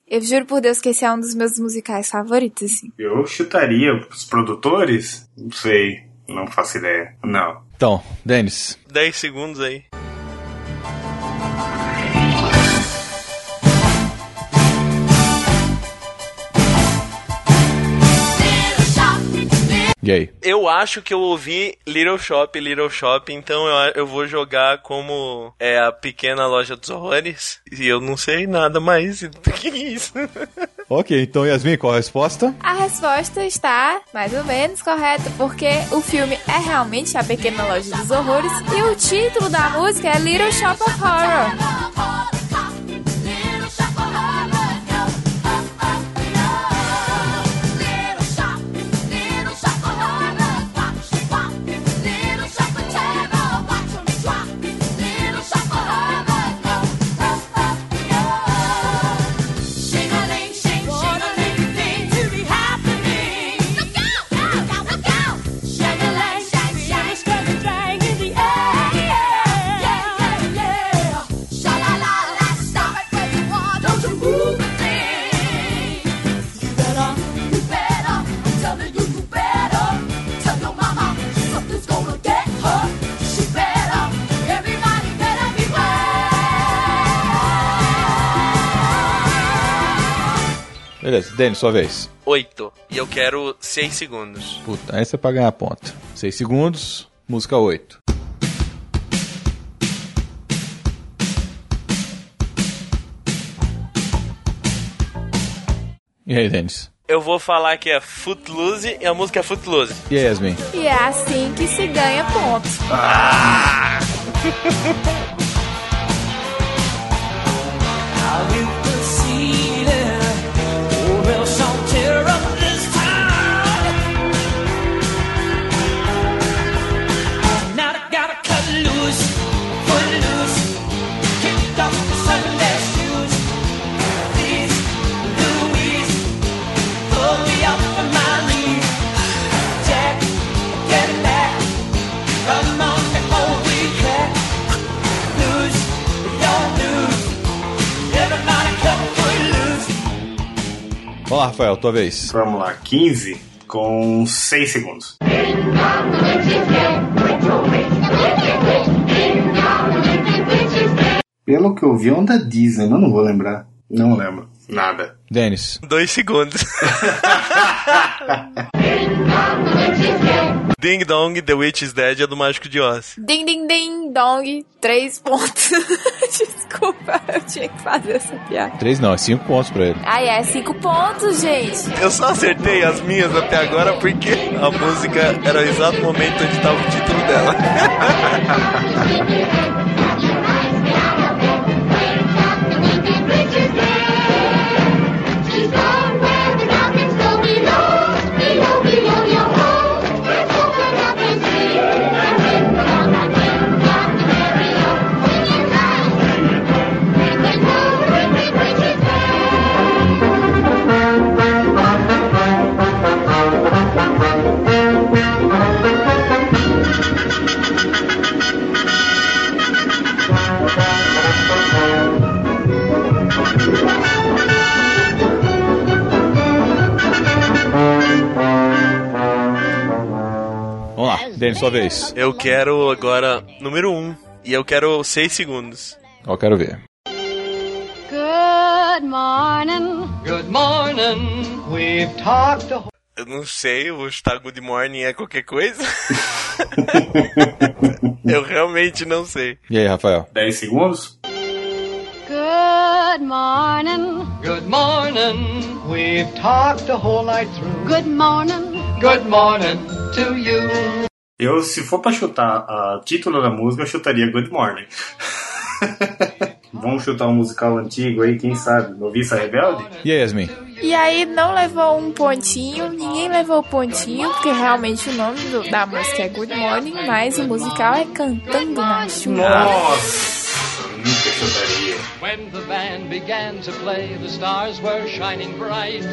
Eu juro por Deus que esse é um dos meus musicais favoritos, assim. Eu chutaria os produtores? Não sei, não faço ideia. Não. Então, Denis. 10 segundos aí. E aí? Eu acho que eu ouvi Little Shop, Little Shop, então eu, eu vou jogar como é a pequena loja dos horrores. E eu não sei nada mais do que isso. Ok, então Yasmin, qual a resposta? A resposta está mais ou menos correta, porque o filme é realmente A Pequena Loja dos Horrores e o título da música é Little Shop of Horror. Beleza, Denis, sua vez. 8. E eu quero 6 segundos. Puta, essa é pra ganhar ponto. 6 segundos, música 8. E aí, Denis? Eu vou falar que é Footloose e a música é Footloose. E aí, Yasmin? E é assim que se ganha pontos. Come on before Vamos lá, Rafael, tua vez. Vamos lá, 15 com 6 segundos. Pelo que eu vi, é um da Disney, mas não vou lembrar. Não lembro. Nada. Denis. Dois segundos. Ding Dong, The Witch is Dead é do Mágico de Oz. Ding, ding, ding, dong. Três pontos. Desculpa, eu tinha que fazer essa piada. Três não, é cinco pontos pra ele. Ai, é cinco pontos, gente. Eu só acertei as minhas até agora porque a música era o exato momento onde estava o título dela. Denis, sua vez. Eu quero agora número 1 um, e eu quero 6 segundos. Eu quero ver. Good morning. Good morning. We've talked a Eu não sei, vou chutar Good Morning é qualquer coisa. eu realmente não sei. E aí, Rafael? 10 segundos. Good morning. Good morning. We've talked the whole night through. Good morning. Good morning to you. Eu, se for pra chutar o título da música, eu chutaria Good Morning. Vamos chutar um musical antigo aí, quem sabe? Noviça Rebelde? E aí, Yasmin? E aí não levou um pontinho, ninguém levou pontinho, porque realmente o nome do- da música é Good Morning, mas o musical é Cantando na Chuva. Nossa, nunca chutaria. When the band began to play, the stars were shining bright.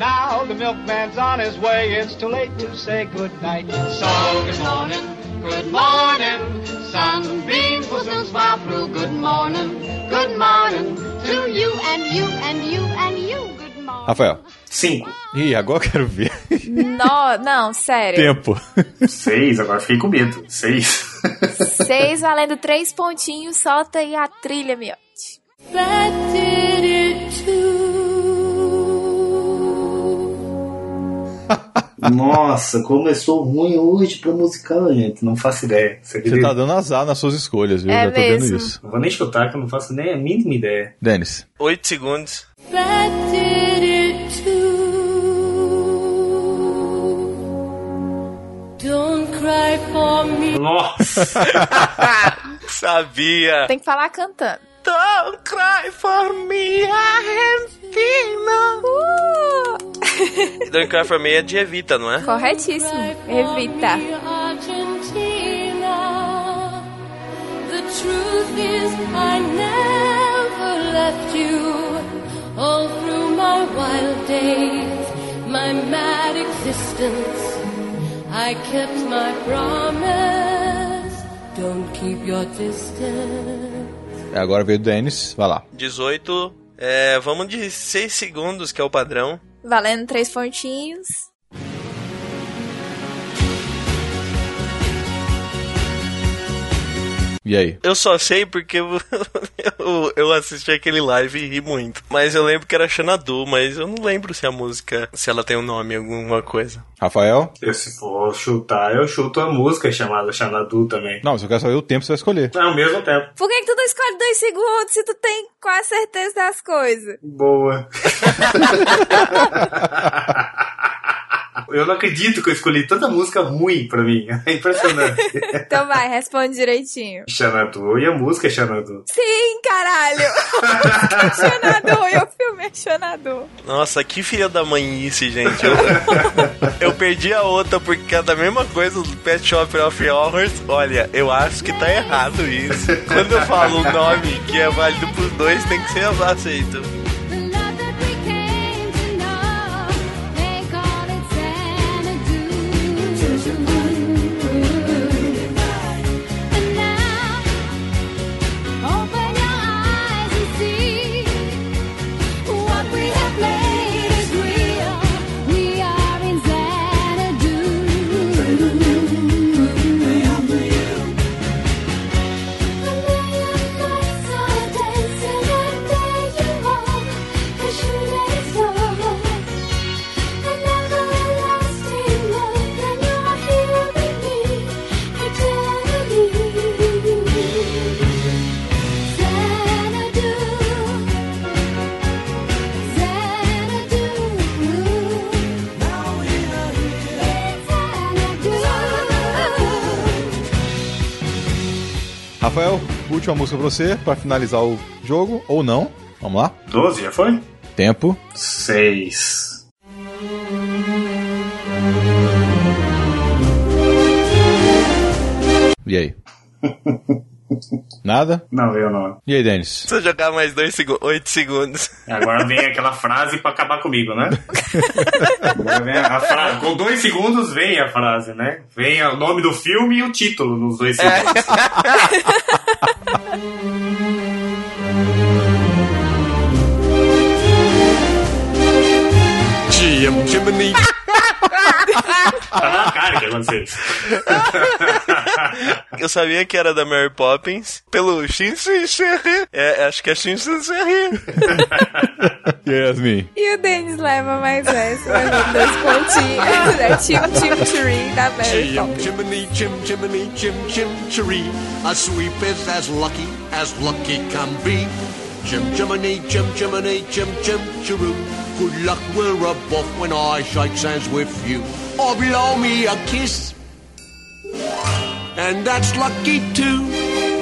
Now the milkman's on his way, it's too late to say goodnight. So good morning, good morning. Sunbeams will soon smile through. Good morning. Good morning to you and you and you and you. Good morning. Rafael. 5. Ih, agora eu quero ver. No, não, sério. Tempo. 6, agora fiquei com medo. 6. Seis valendo três pontinhos, solta aí a trilha, did it Nossa, como eu sou ruim hoje pra musical, gente. Não faço ideia. Você Você tá dando azar nas suas escolhas, viu? É Já tô vendo isso. Não vou nem chutar, que eu não faço nem a mínima ideia. Denis. 8 segundos. Nossa! Sabia. Tem que falar cantando. Don't cry for me, Argentina. Don't cry for me é de Evita, não é? Corretíssimo. Evita. Argentina. The truth is, I never left you. All through my wild days, my mad existence, I kept my promise. Don't keep your distance. Agora veio o Denis. Vai lá. 18. É, vamos de 6 segundos, que é o padrão. Valendo três pontinhos. E aí? Eu só sei porque eu, assisti aquele live e ri muito. Mas eu lembro que era Xanadu, mas eu não lembro se a música, se ela tem um nome, alguma coisa. Rafael? Eu, se for chutar, eu chuto a música chamada Xanadu também. Não, se eu quero saber o tempo, você vai escolher. É ao mesmo tempo. Por que, que tu não escolhe dois segundos se tu tem quase certeza das coisas? Boa. Eu não acredito que eu escolhi tanta música ruim pra mim. É impressionante. Então vai, responde direitinho. Xanadu e a música é Xanadu. Sim, caralho! Xanadu, e o filme é Xanadu. Nossa, que filha da manhice, gente. Eu, eu perdi a outra porque é da mesma coisa do Pet Shop of Horrors. Olha, eu acho que tá errado isso. Quando eu falo um nome que é válido pros dois, tem que ser aceito. Última música pra você, pra finalizar o jogo, ou não. Vamos lá? 12, já foi? Tempo. 6. E aí? Nada? Não, eu não. E aí, Denis? Se eu jogar mais 8 segundos. Agora vem aquela frase pra acabar comigo, né? Agora vem a frase. Com dois segundos vem a frase, né? Vem o nome do filme e o título nos dois segundos. Jim Jiminy. Tá na cara que aconteceu isso. Eu sabia que era da Mary Poppins pelo Shinsucherry. É, acho que é Shinsucherry. Yasmin. E o Denis leva mais essa, dois pontinhos. É Tim Tim Tree da Mary Poppins. Jiminy, Jim Jiminy, Jim Jim Cheree. A sweep is as lucky as lucky can be. Jim Jiminy, Jim Jiminy, Jim Jim Cheroo. Good luck, we're above when I shake hands with you. Or blow me a kiss. And that's lucky too.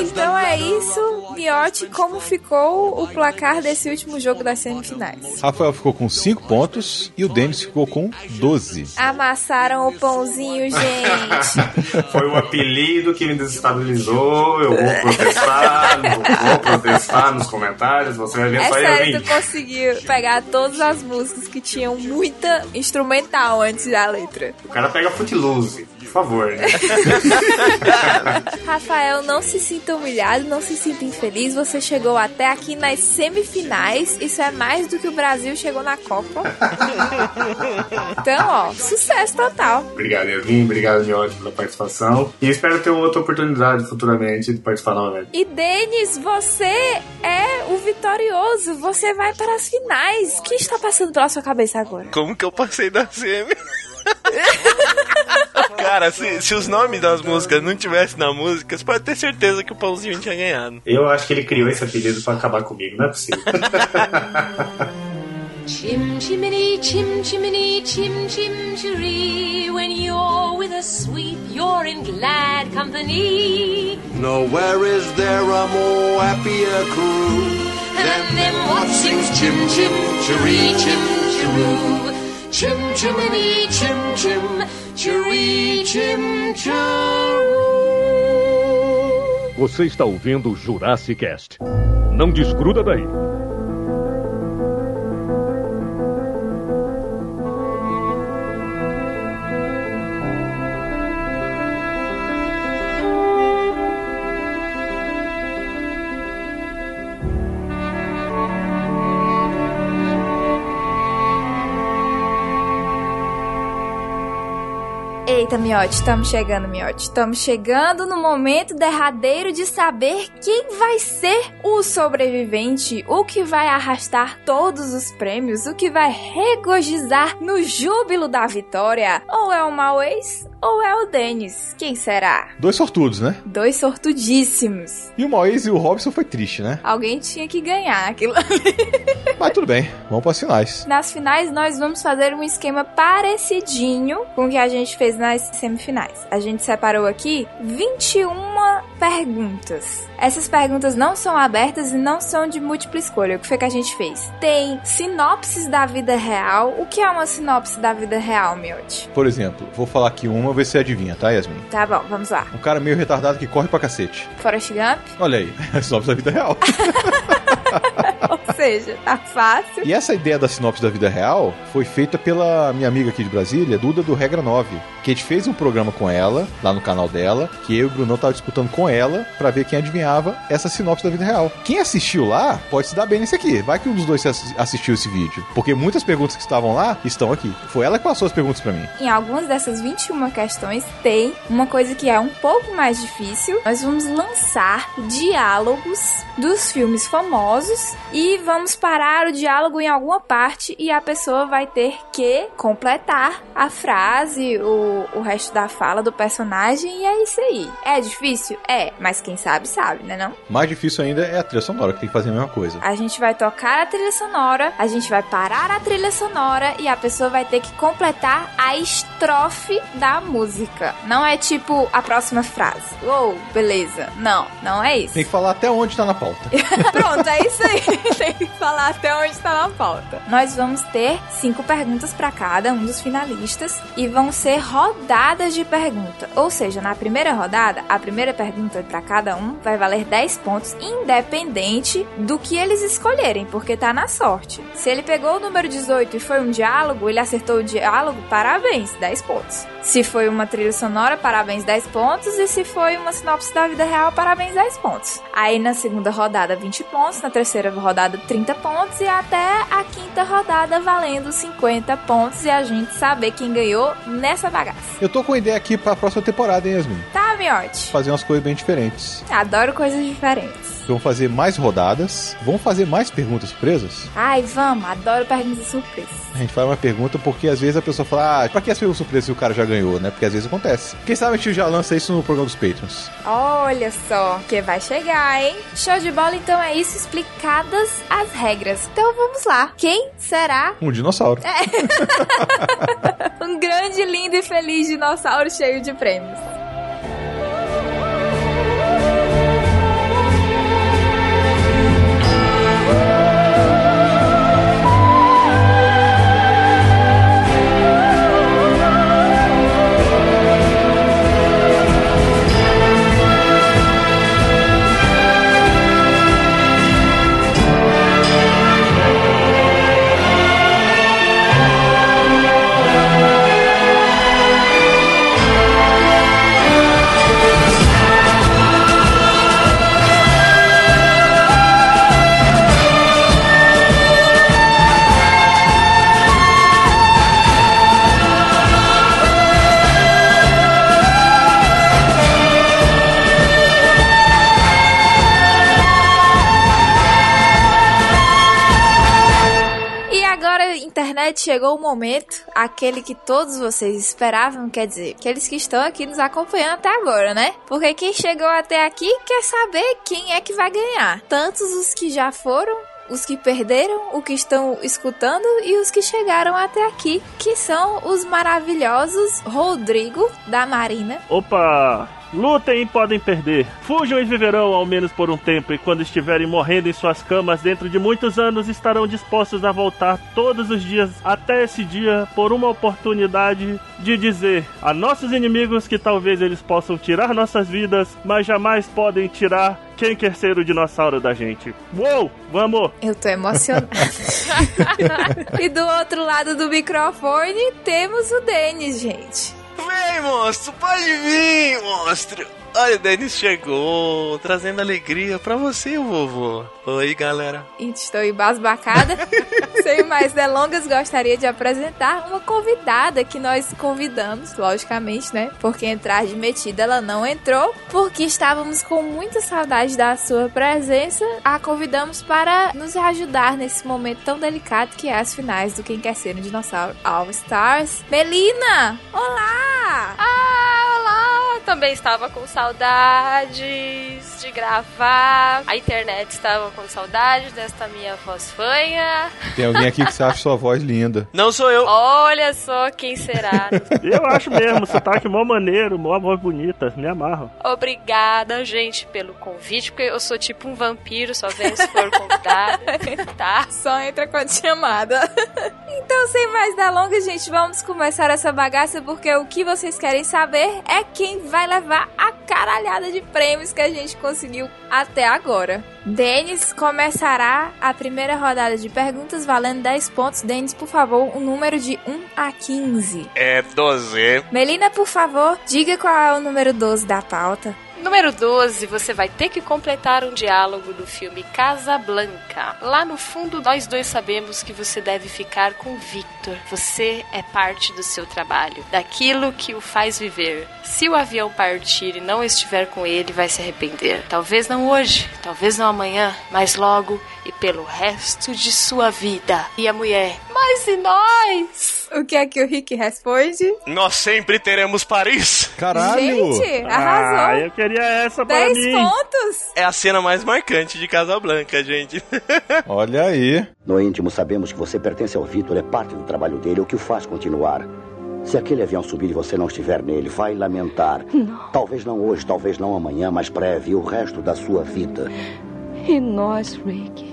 Então é isso, Miotti, como ficou o placar desse último jogo das semifinais? Rafael ficou com 5 pontos e o Denis ficou com 12. Amassaram o pãozinho, gente. Foi o apelido que me desestabilizou. Eu vou protestar, vou protestar nos comentários. Você vai ver É só sério, eu tu conseguiu pegar todas as músicas que tinham muita instrumental antes da letra. O cara pega Footloose, favor, né? Rafael, não se sinta humilhado, não se sinta infeliz. Você chegou até aqui nas semifinais. Isso é mais do que o Brasil chegou na Copa. Então, ó, sucesso total. Obrigado, Yasmin. Obrigado, Miotti, pela participação. E espero ter outra oportunidade futuramente de participar novamente. E Denis, você é o vitorioso. Você vai para as finais. O que está passando pela sua cabeça agora? Como que eu passei da semi? Cara, se, se os nomes das músicas não tivessem na música, você pode ter certeza que o Pãozinho tinha ganhado. Eu acho que ele criou esse apelido pra acabar comigo, não é possível. Chim chimney, chim chimney, chim chim chiree. When you're with a sweep, you're in glad company. Nowhere is there a more happier crew than them what sings chim chim chiree, chim chiroo. Chim chimney, chim chim chiree, chim chiroo. Você está ouvindo o Jurassic Cast. Não desgruda daí. Eita, Miotti, estamos chegando, Miotti. Estamos chegando no momento derradeiro de saber quem vai ser o sobrevivente, o que vai arrastar todos os prêmios, o que vai regozijar no júbilo da vitória. Ou é o Mauês, ou é o Denis. Quem será? Dois sortudos, né? Dois sortudíssimos. E o Mauês e o Robson foi triste, né? Alguém tinha que ganhar aquilo. Mas tudo bem, vamos para as finais. Nas finais, nós vamos fazer um esquema parecidinho com o que a gente fez nas semifinais. A gente separou aqui 21 perguntas. Essas perguntas não são abertas e não são de múltipla escolha. O que foi que a gente fez? Tem sinopses da vida real. O que é uma sinopse da vida real, Miotti? Por exemplo, vou falar aqui uma, ver se você adivinha, tá, Yasmin? Tá bom, vamos lá. Um cara meio retardado que corre pra cacete. Forrest Gump? Olha aí, é sinopse da vida real. Ou seja, tá fácil. E essa ideia da sinopse da vida real foi feita pela minha amiga aqui de Brasília, Duda do Regra 9, que a gente fez um programa com ela, lá no canal dela, que eu e o Brunão tava disputando com ela pra ver quem adivinhava essa sinopse da vida real. Quem assistiu lá pode se dar bem nesse aqui. Vai que um dos dois assi- assistiu esse vídeo. Porque muitas perguntas que estavam lá estão aqui. Foi ela que passou as perguntas pra mim. Em algumas dessas 21 questões tem uma coisa que é um pouco mais difícil. Nós vamos lançar diálogos dos filmes famosos e e vamos parar o diálogo em alguma parte e a pessoa vai ter que completar a frase, o, o resto da fala do personagem e é isso aí. É difícil? É, mas quem sabe, sabe, né não? Mais difícil ainda é a trilha sonora, que tem que fazer a mesma coisa. A gente vai tocar a trilha sonora, a gente vai parar a trilha sonora e a pessoa vai ter que completar a estrofe da música. Não é tipo a próxima frase. Uou, beleza. Não, não é isso. Tem que falar até onde tá na pauta. Pronto, é isso aí. Que falar até onde está na pauta. Nós vamos ter cinco perguntas para cada um dos finalistas e vão ser rodadas de pergunta. Ou seja, na primeira rodada, a primeira pergunta para cada um vai valer 10 pontos, independente do que eles escolherem, porque tá na sorte. Se ele pegou o número 18 e foi um diálogo, ele acertou o diálogo, parabéns, 10 pontos. Se foi uma trilha sonora, parabéns, 10 pontos. E se foi uma sinopse da vida real, parabéns, 10 pontos. Aí na segunda rodada, 20 pontos. Na terceira rodada, 30 pontos. E até a quinta rodada, valendo 50 pontos. E a gente saber quem ganhou nessa bagaça. Eu tô com ideia aqui pra próxima temporada, hein, Yasmin? Tá, miote? Fazer umas coisas bem diferentes. Adoro coisas diferentes. Vamos fazer mais rodadas. Vamos fazer mais perguntas surpresas? Ai, vamos, adoro perguntas surpresas. A gente faz uma pergunta porque às vezes a pessoa fala, ah, pra que as perguntas surpresas se o cara já ganhou, né? Porque às vezes acontece. Quem sabe a gente já lança isso no programa dos Patrons. Olha só, que vai chegar, hein? Show de bola, então é isso, explicadas as regras. Então vamos lá. Quem será Um dinossauro. um grande, lindo e feliz dinossauro cheio de prêmios? Internet, chegou o momento, aquele que todos vocês esperavam, quer dizer, aqueles que estão aqui nos acompanhando até agora, né? Porque quem chegou até aqui quer saber quem é que vai ganhar. Tantos os que já foram, os que perderam, o que estão escutando e os que chegaram até aqui, que são os maravilhosos Rodrigo da Marina. Opa! Lutem e podem perder. Fujam e viverão ao menos por um tempo, e quando estiverem morrendo em suas camas dentro de muitos anos, estarão dispostos a voltar todos os dias até esse dia por uma oportunidade de dizer a nossos inimigos que talvez eles possam tirar nossas vidas, mas jamais podem tirar quem quer ser o dinossauro da gente. Uou! Vamos! Eu tô emocionada. e do outro lado do microfone temos o Denis, gente. Vem, monstro, pode vir, monstro. Olha, o Denis chegou, trazendo alegria pra você, vovô. Oi, galera. Estou embasbacada. Sem mais delongas, gostaria de apresentar uma convidada que nós convidamos, logicamente, né? Porque entrar de metida ela não entrou, porque estávamos com muita saudade da sua presença. A convidamos para nos ajudar nesse momento tão delicado que é as finais do Quem Quer Ser um Dinossauro All Stars. Melina! Olá! Ah, olá! Também estava com saudades de gravar. A internet estava com saudades desta minha voz fanha. Tem alguém aqui que você acha sua voz linda. Não sou eu. Olha só quem será. Eu acho mesmo, sotaque mó maneiro, mó voz bonita, me amarro. Obrigada, gente, pelo convite, porque eu sou tipo um vampiro, só venho se for convidada. tá? Só entra com a chamada. então, sem mais delongas, gente, vamos começar essa bagaça porque o que vocês querem saber é quem vai levar a caralhada de prêmios que a gente conseguiu até agora. Denis começará a primeira rodada de perguntas valendo 10 pontos. Denis, por favor, um número de 1 a 15. É 12. Melina, por favor, diga qual é o número 12 da pauta. Número 12, você vai ter que completar um diálogo do filme Casablanca. Lá no fundo, nós dois sabemos que você deve ficar com Victor. Você é parte do seu trabalho, daquilo que o faz viver. Se o avião partir e não estiver com ele, vai se arrepender. Talvez não hoje, talvez não amanhã, mas logo e pelo resto de sua vida. E a mulher, mas e nós? O que é que o Rick responde? Nós sempre teremos Paris. Gente, arrasou. Ah, eu queria essa para 10 mim. pontos. É a cena mais marcante de Casablanca, gente. Olha aí. No íntimo, sabemos que você pertence ao Vitor, é parte do trabalho dele, o que o faz continuar. Se aquele avião subir e você não estiver nele, vai lamentar. Talvez não hoje, talvez não amanhã, mas breve, o resto da sua vida. E nós, Rick?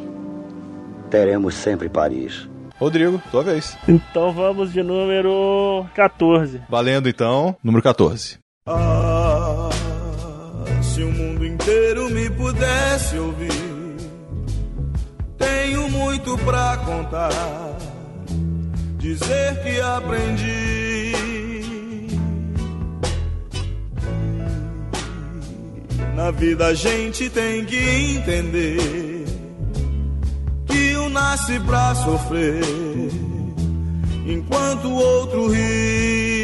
Teremos sempre Paris. Rodrigo, tua vez. Então vamos de número 14. Valendo então, número 14. Ah, se o mundo inteiro me pudesse ouvir, tenho muito pra contar, dizer que aprendi. Na vida a gente tem que entender nasce pra sofrer, enquanto outro ri.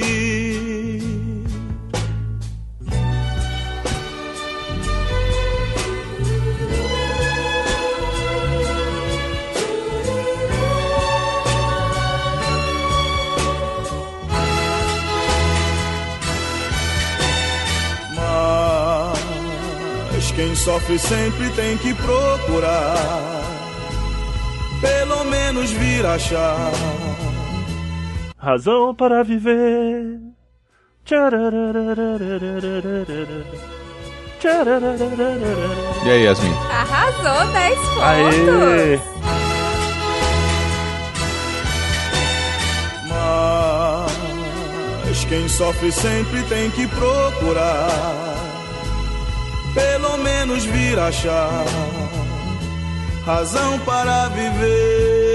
Mas quem sofre sempre tem que procurar, pelo menos vir achar. Razão para viver. E aí, Yasmin? Arrasou, 10 pontos. Aê! Mas quem sofre sempre tem que procurar, pelo menos vir achar razão para viver.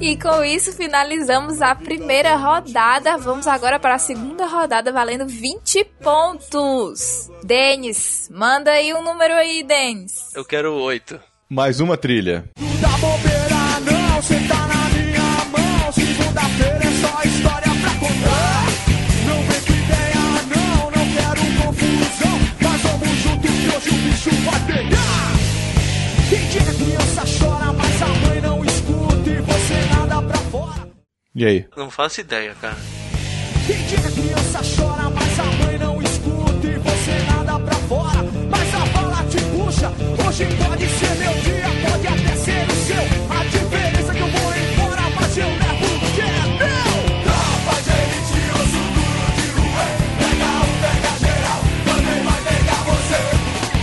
E com isso finalizamos a primeira rodada. Vamos agora para a segunda rodada, valendo 20 pontos. Denis, manda aí um número aí, Denis. Eu quero oito. Mais uma trilha. Da bobeira não, cê tá na E aí? Não faço ideia, cara. Quem dia criança chora, mas a mãe não escuta e você nada pra fora. Mas a bala te puxa, hoje pode ser meu dia, pode até ser o seu. A diferença é que eu vou embora, mas eu levo o que é meu. Tropa de elite, osso duro de ruê. Pega um, pega geral, também vai pegar você.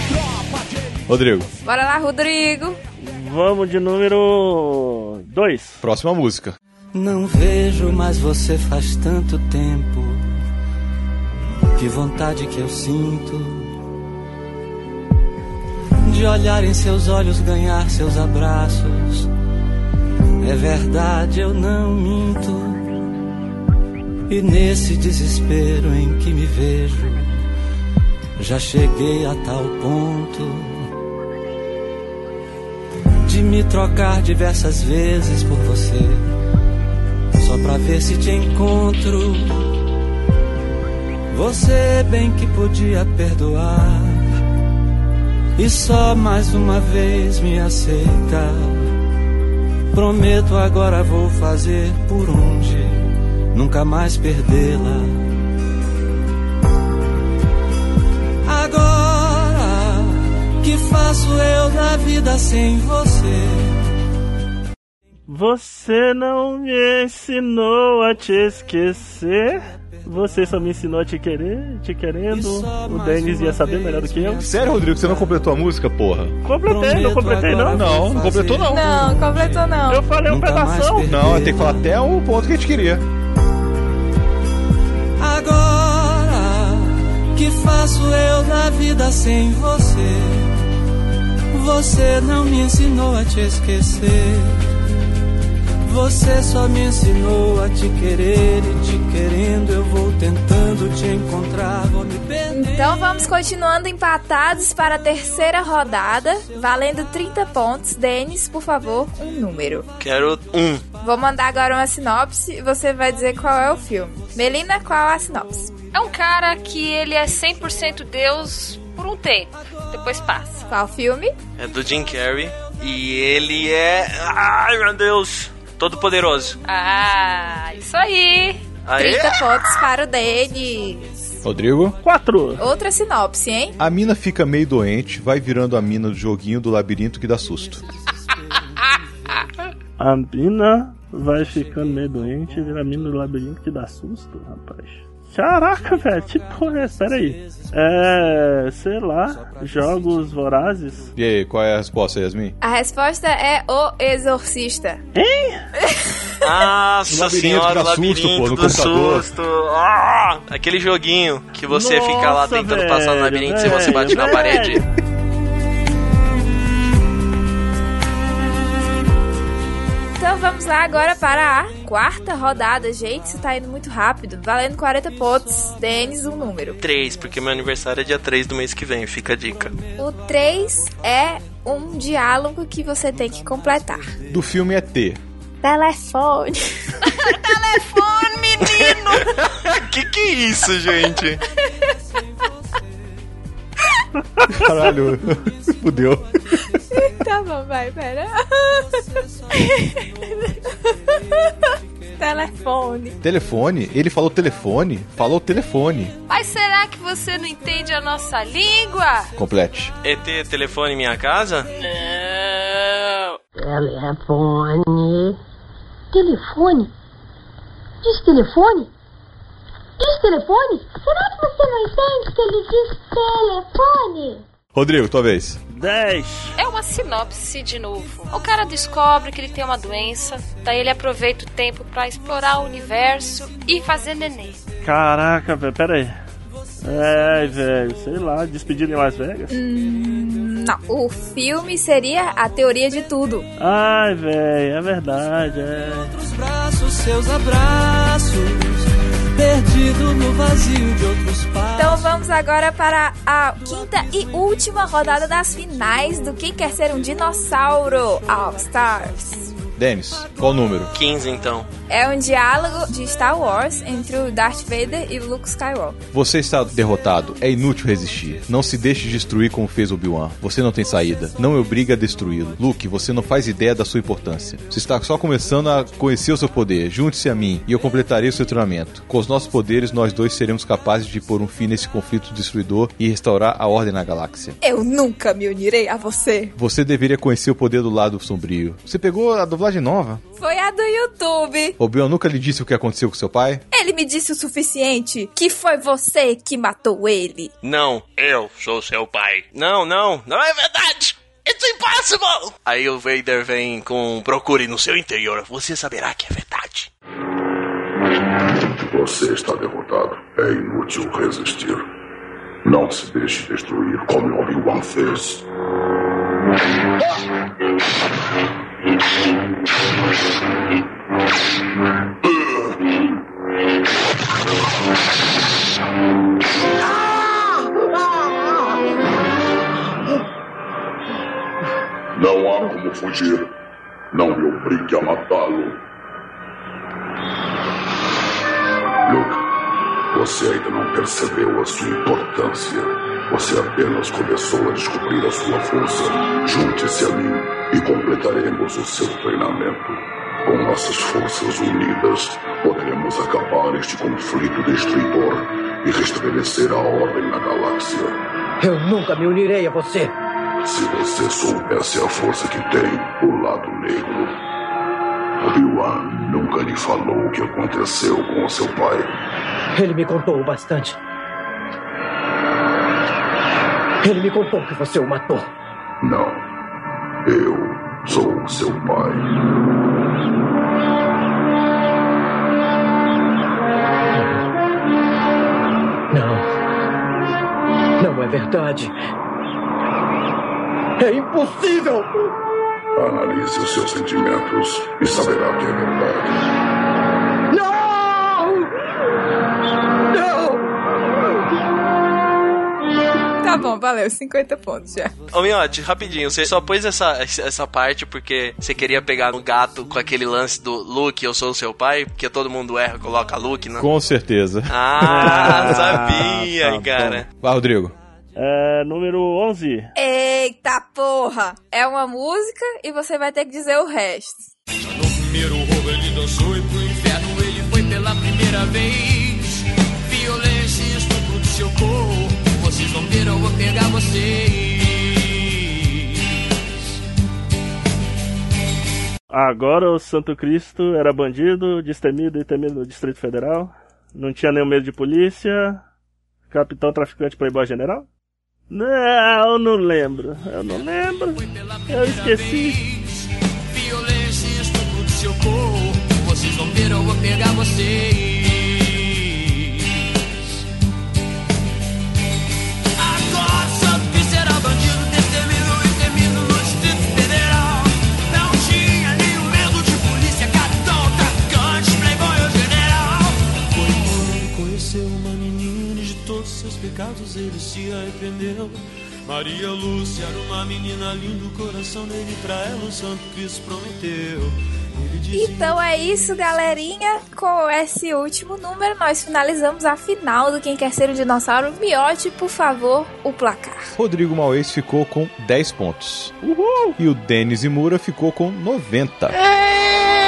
Tropa de elite. Rodrigo, Bora lá, Rodrigo. Vamos de número 2. próxima música. Não vejo mais você faz tanto tempo. Que vontade que eu sinto de olhar em seus olhos, ganhar seus abraços. É verdade, eu não minto. E nesse desespero em que me vejo, já cheguei a tal ponto de me trocar diversas vezes por você só pra ver se te encontro. Você bem que podia perdoar e só mais uma vez me aceita. Prometo agora vou fazer por onde nunca mais perdê-la. Agora que faço eu da vida sem você? Você não me ensinou a te esquecer. Você só me ensinou a te querer, te querendo. O Denis ia saber melhor do que eu. Sério, Rodrigo, você não completou a música, porra? Completei, não completei não? Não, não completou não. Não, completou não. Eu falei um pedaço. Não, tem que falar até o ponto que a gente queria. Agora que faço eu da vida sem você? Você não me ensinou a te esquecer. Você só me ensinou a te querer e te querendo eu vou tentando te encontrar, vou me perder. Então vamos continuando empatados para a terceira rodada, valendo 30 pontos. Denis, por favor, um número. Quero um. Vou mandar agora uma sinopse e você vai dizer qual é o filme. Melina, qual é a sinopse? É um cara que ele é 100% Deus por um tempo, depois passa. Qual filme? É do Jim Carrey. E ele é. Ai, meu Deus! Todo poderoso. Ah, isso aí. Aê! 30 pontos para o Denis. Rodrigo? Quatro. Outra sinopse, hein? A mina fica meio doente, vai virando a mina do joguinho do labirinto que dá susto. A mina vai ficando meio doente e vira a mina do labirinto que dá susto, rapaz. Caraca, velho, tipo, é, pera aí. É, sei lá, jogos vorazes. E aí, qual é a resposta, Yasmin? A resposta é O Exorcista. Hein? Nossa senhora, susto, labirinto pô, no do computador. susto. Ah, aquele joguinho que você fica lá Nossa, tentando passar no velho, labirinto e você velho, bate na parede. Vamos lá agora para a quarta rodada, gente. Isso tá indo muito rápido. Valendo 40 pontos. Denis, um número. 3, porque meu aniversário é dia 3 do mês que vem, fica a dica. O 3 é um diálogo que você tem que completar. Do filme é T. Telefone. Telefone, menino! que que é isso, gente? Caralho, fudeu. tá bom, vai, pera. Telefone. Telefone? Ele falou telefone? Falou telefone. Mas será que você não entende a nossa língua? Complete. ET, telefone minha casa? Não. Telefone. Telefone? Diz telefone? Diz telefone? Será que você não entende que ele diz telefone? Rodrigo, tua vez. 10. É uma sinopse de novo. O cara descobre que ele tem uma doença, daí ele aproveita o tempo pra explorar o universo e fazer nenê. Caraca, velho, pera aí. É, velho, sei lá, despedida em Las Vegas? Hum, não, o filme seria A Teoria de Tudo. Ai, velho, é verdade, é. Outros braços, seus abraços, perdido no vazio de outros passos. Então vamos agora para a quinta e última rodada das finais do Quem Quer Ser um Dinossauro All Stars. Denis, qual o número? 15, então. É um diálogo de Star Wars entre o Darth Vader e o Luke Skywalker. Você está derrotado. É inútil resistir. Não se deixe destruir como fez Obi-Wan. Você não tem saída. Não me obrigue a destruí-lo. Luke, você não faz ideia da sua importância. Você está só começando a conhecer o seu poder. Junte-se a mim e eu completarei o seu treinamento. Com os nossos poderes, nós dois seremos capazes de pôr um fim nesse conflito destruidor e restaurar a ordem na galáxia. Eu nunca me unirei a você. Você deveria conhecer o poder do lado sombrio. Você pegou a dublagem nova? Foi a do YouTube. Obi-Wan nunca lhe disse o que aconteceu com seu pai? Ele me disse o suficiente que foi você que matou ele. Não, eu sou seu pai. Não, não, não é verdade! It's impossible! Aí o Vader vem com procure no seu interior. Você saberá que é verdade. Você está derrotado. É inútil resistir. Não se deixe destruir como Obi-Wan fez. Não há como fugir. Não me obrigue a matá-lo. Luke, você ainda não percebeu a sua importância. Você apenas começou a descobrir a sua força. Junte-se a mim e completaremos o seu treinamento. Com nossas forças unidas, poderemos acabar este conflito destruidor e restabelecer a ordem na galáxia. Eu nunca me unirei a você. Se você soubesse a força que tem o lado negro. Obi-Wan nunca lhe falou o que aconteceu com o seu pai. Ele me contou o bastante. Ele me contou que você o matou. Não. Eu sou seu pai. Não. Não é verdade. É impossível! Analise os seus sentimentos e saberá que é verdade. Tá bom, valeu, 50 pontos já. Ô Miotti, rapidinho, você só pôs essa, essa parte porque você queria pegar no gato com aquele lance do Luke, eu sou o seu pai, porque todo mundo erra, coloca Luke, né? Com certeza. Ah, sabia, tá cara. bom. Vai, Rodrigo. É, número 11. Eita porra! É uma música e você vai ter que dizer o resto. primeiro roubo ele dançou e pro inferno ele foi pela primeira vez. Ver, eu vou pegar vocês. Agora o Santo Cristo era bandido, destemido e temido no Distrito Federal. Não tinha nenhum medo de polícia. Capitão traficante playboy general? Não, não lembro. Eu não lembro. Eu esqueci. Violência e estupro do seu corpo. Vocês vão ver, eu vou pegar vocês. Pecados ele se arrependeu. Maria Lúcia era uma menina linda, o coração dele pra ela o Santo Cristo prometeu. Então é isso, galerinha. Com esse último número, nós finalizamos a final do Quem Quer Ser um Dinossauro. Miote, por favor, o placar. Rodrigo Mauês ficou com 10 pontos. Uhul! E o Denis Imura ficou com 90. Miote,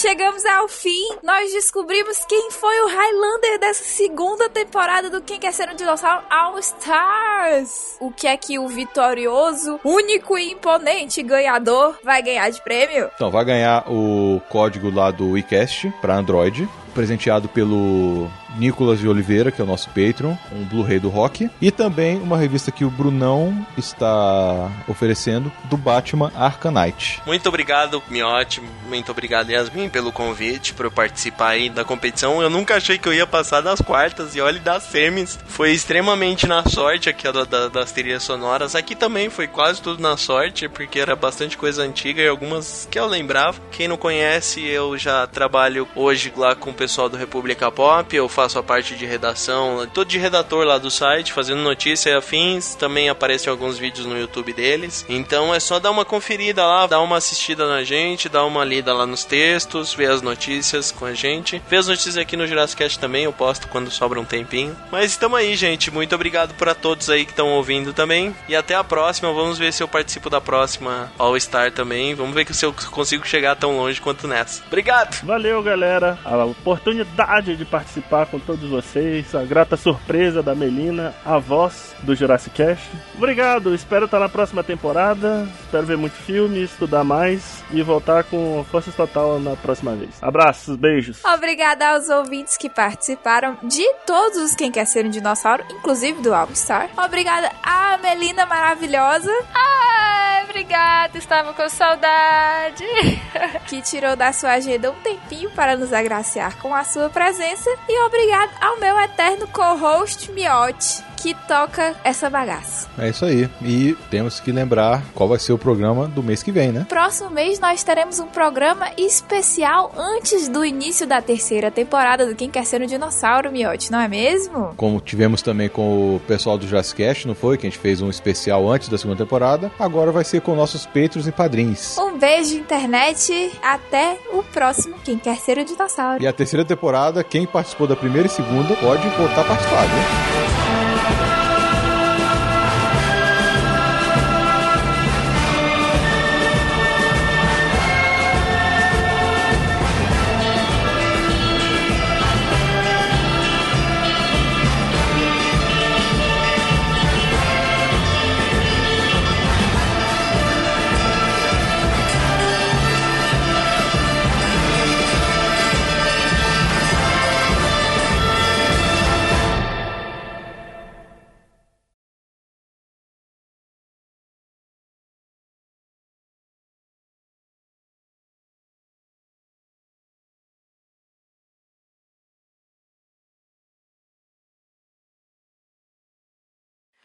chegamos ao fim. Nós descobrimos quem foi o Highlander dessa segunda temporada do Quem Quer Ser um Dinossauro All Stars. O que é que o vitorioso, único e imponente ganhador vai ganhar de prêmio? Então, vai ganhar o código lá do WeCast para Android, presenteado pelo Nicolas de Oliveira, que é o nosso Patreon, um Blu-ray do rock, e também uma revista que o Brunão está oferecendo do Batman Arcanite. Muito obrigado, Miotti. Muito obrigado, Yasmin, pelo convite para participar aí da competição. Eu nunca achei que eu ia passar das quartas e olha das semis. Foi extremamente na sorte aqui da, da- das trilhas sonoras. Aqui também foi quase tudo na sorte, porque era bastante coisa antiga e algumas que eu lembrava. Quem não conhece, eu já trabalho hoje lá com o pessoal do República Pop. Eu faço a parte de redação, tô de redator lá do site, fazendo notícia e afins. Também aparecem alguns vídeos no YouTube deles. Então é só dar uma conferida lá, dar uma assistida na gente, dar uma lida lá nos textos, ver as notícias com a gente. Ver as notícias aqui no Jurassic também, eu posto quando sobra um tempinho. Mas estamos aí, gente. Muito obrigado para todos aí que estão ouvindo também. E até a próxima. Vamos ver se eu participo da próxima All Star também. Vamos ver se eu consigo chegar tão longe quanto nessa. Obrigado! Valeu, galera. A oportunidade de participar com todos vocês. A grata surpresa da Melina, a voz do Jurassic Cast. Obrigado. Espero estar na próxima temporada. Espero ver muito filme, estudar mais e voltar com força total na próxima vez. Abraços, beijos. Obrigada aos ouvintes que participaram de todos os Quem Quer Ser um Dinossauro, inclusive do All Star. Obrigada à Melina maravilhosa. Ai, obrigada. Estava com saudade. que tirou da sua agenda um tempinho para nos agraciar com a sua presença. E obrigado ao meu eterno co-host Miotti, que toca essa bagaça. É isso aí. E temos que lembrar qual vai ser o programa do mês que vem, né? Próximo mês nós teremos um programa especial antes do início da terceira temporada do Quem Quer Ser um Dinossauro, Miotti, não é mesmo? Como tivemos também com o pessoal do Jurassic Cast, não foi? Que a gente fez um especial antes da segunda temporada. Agora vai ser com nossos Patreons e padrinhos. Um beijo, internet. Até o próximo Quem Quer Ser um Dinossauro. E a terceira temporada, quem participou da primeira e segunda pode voltar a participar, viu?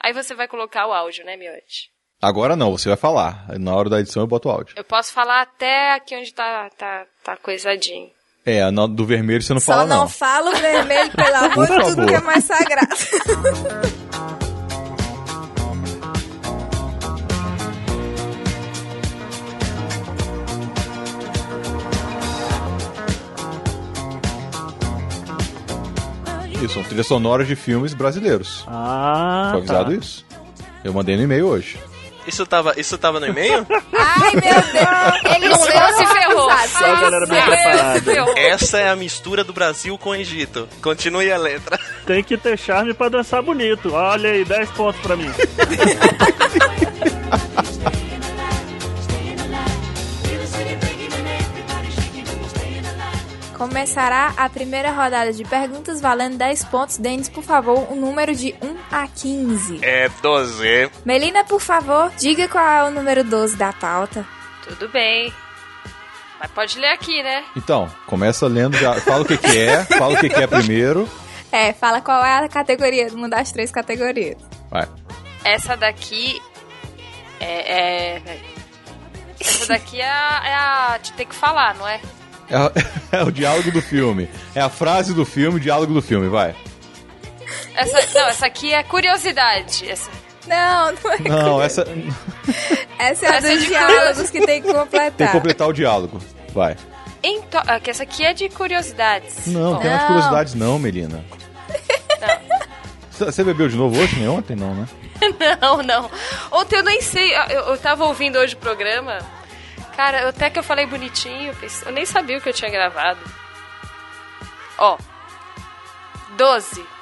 Aí você vai colocar o áudio, né, Miote? Agora não, você vai falar. Na hora da edição eu boto o áudio. Eu posso falar até aqui onde tá, tá, tá coisadinho. É, do vermelho você não Só fala não, não. fala o vermelho, pelo amor de tudo que é mais sagrado. Isso, são trilhas sonoras de filmes brasileiros. Ah, Foi avisado tá. isso. Eu mandei no e-mail hoje. Isso tava, isso tava no e-mail? Ai, meu Deus. Ele Não se ferrou. Só a galera bem preparada. Essa é a mistura do Brasil com o Egito. Continue a letra. Tem que ter charme pra dançar bonito. Olha aí, 10 pontos pra mim. Começará a primeira rodada de perguntas valendo 10 pontos. Denis, por favor, um número de 1 a 15. É 12. Melina, por favor, diga qual é o número 12 da pauta. Tudo bem. Mas pode ler aqui, né? Então, começa lendo, já, fala o que, que é, fala o que, que é primeiro. É, fala qual é a categoria, uma das três categorias. Vai. Essa daqui é. é- Essa daqui é a, é a de ter que falar, não é? É, é o diálogo do filme. É a frase do filme, o diálogo do filme, vai. Essa, não, essa aqui é curiosidade. Essa, Não, não é. Não, essa. Essa é a Essa é dos de diálogos que tem que completar. Tem que completar o diálogo. Vai. Então, ah, que essa aqui é de curiosidades. Não, não tem mais Não. curiosidades não, Melina. Você bebeu de novo hoje? Nem ontem não, né? Não, não. Ontem eu nem sei. Eu, eu tava ouvindo hoje o programa. Cara, até que eu falei bonitinho. Eu nem sabia o que eu tinha gravado. Ó. 12.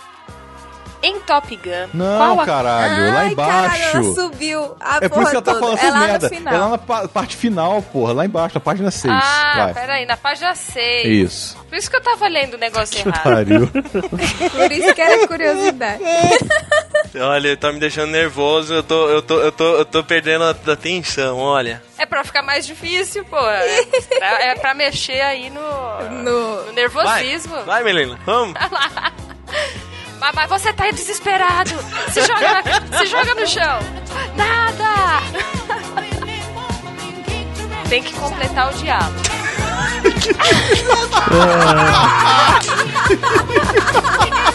Em Top Gun. Não, qual a- caralho, lá Ai, embaixo. Caralho, ela subiu a é por isso que ela tá falando é essas lá merda. no. É lá na pa- parte final, porra, lá embaixo, na página 6. Ah, vai. peraí, na página 6. Isso. Por isso que eu tava lendo o negócio errado. Pariu. Por isso que era curiosidade. Olha, tá me deixando nervoso. Eu tô, eu tô, eu tô, eu tô perdendo a atenção, olha. É pra ficar mais difícil, pô. É pra, é pra mexer aí no, no... nervosismo. Vai, vai Melina, vamos. Mas, mas você tá desesperado. Se joga, na, se joga no chão. Nada. Tem que completar o diabo. que ah.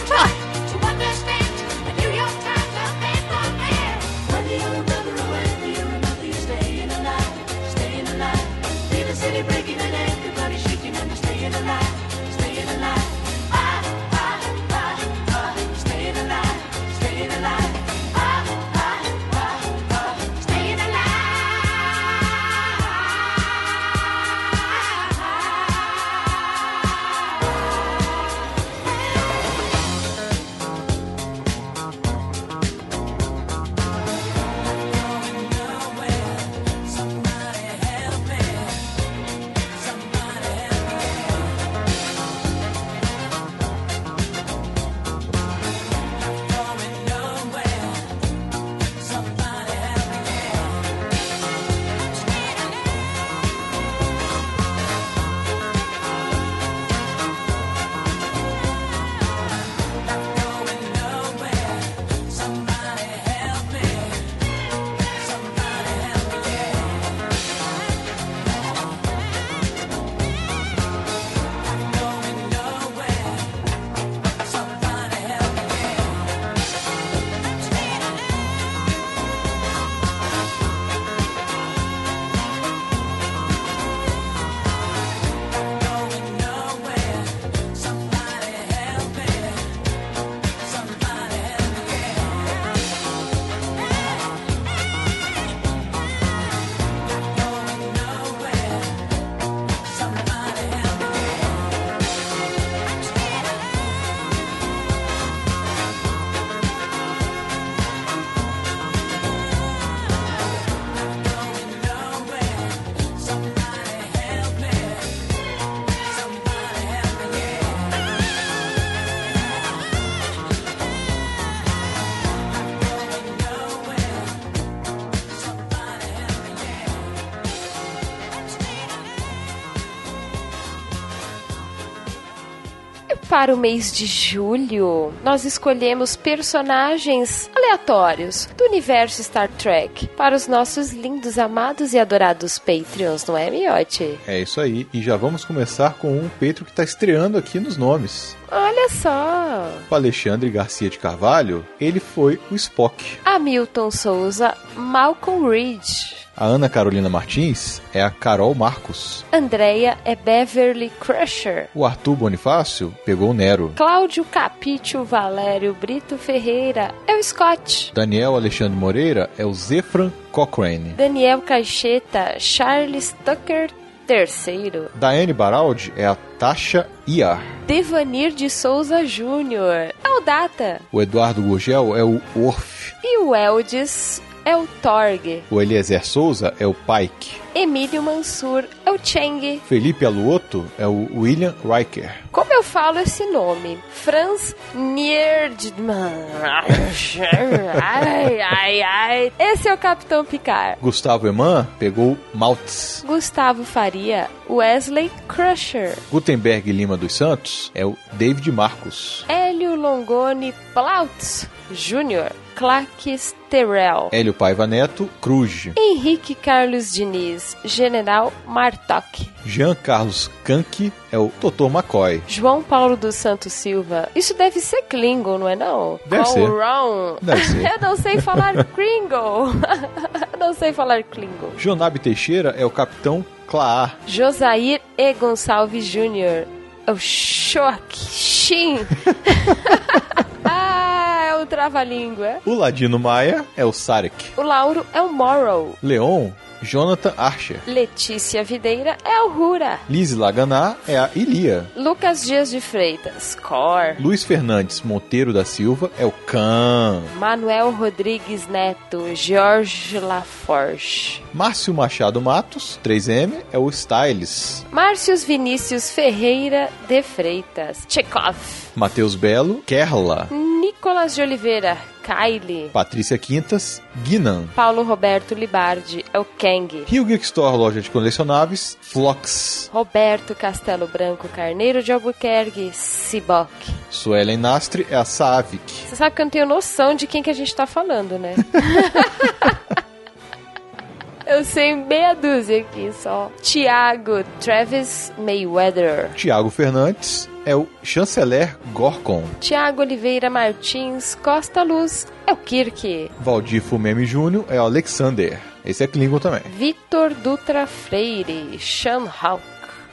Para o mês de julho, nós escolhemos personagens aleatórios do universo Star Trek para os nossos lindos, amados e adorados Patreons, não é, Miote? É isso aí. E já vamos começar com um Petro que tá estreando aqui nos nomes. Olha só! O Alexandre Garcia de Carvalho, ele foi o Spock. Hamilton Souza, Malcolm Reed. A Ana Carolina Martins é a Carol Marcos. Andrea é Beverly Crusher. O Arthur Bonifácio pegou o Nero. Cláudio Capítio Valério Brito Ferreira é o Scott. Daniel Alexandre Moreira é o Zefran Cochrane. Daniel Caixeta, Charles Tucker terceiro. Daiane Baraldi é a Tasha Iar. Devanir de Souza Júnior é o Data. O Eduardo Gurgel é o Orf. E o Eldis é o Torg. O Eliezer Souza é o Pike. Emílio Mansur é o Cheng. Felipe Aluoto é o William Riker. Como eu falo esse nome? Franz Nierdman. Ai, ai, ai. Esse é o Capitão Picard. Gustavo Eman pegou Maltz. Gustavo Faria, Wesley Crusher. Gutenberg Lima dos Santos é o David Marcos. Hélio Longoni Plautz Jr. Clark Sterel. Hélio Paiva Neto, Cruz. Henrique Carlos Diniz, General Martok. Jean Carlos Kank é o Dr. McCoy. João Paulo dos Santos Silva. Isso deve ser Klingon, não é não? Deve ser. Wrong. Deve ser. Eu não sei falar Klingon. Não sei falar Klingon. Jonab Teixeira é o Capitão Claar. Josair E. Gonçalves Jr. É o Shock Shin. ah, é o trava-língua. O Ladino Maia é o Sarek. O Lauro é o Morrow. Leon, Jonathan Archer. Letícia Videira é o Rura. Lise Laganá é a Ilia. Lucas Dias de Freitas, Cor. Luiz Fernandes Monteiro da Silva é o Can. Manuel Rodrigues Neto, Jorge Laforge. Márcio Machado Matos, 3M, é o Styles. Márcios Vinícius Ferreira de Freitas, Tchekov. Matheus Belo, Kerla. Nicolas de Oliveira, Kylie. Patrícia Quintas, Guinan. Paulo Roberto Libardi, é o Kang. Rio Geek Store, loja de colecionáveis, Flox. Roberto Castelo Branco Carneiro de Albuquerque, Sibok. Suelen Nastre é a Savic. Você sabe que eu não tenho noção de quem que a gente tá falando, né? eu sei meia dúzia aqui só. Tiago Travis Mayweather. Tiago Fernandes é o Chanceler Gorkon. Tiago Oliveira Martins Costa Luz é o Kirk. Valdir Fumemi Júnior é o Alexander. Esse é Klingon também. Vitor Dutra Freire, Sean Hawk.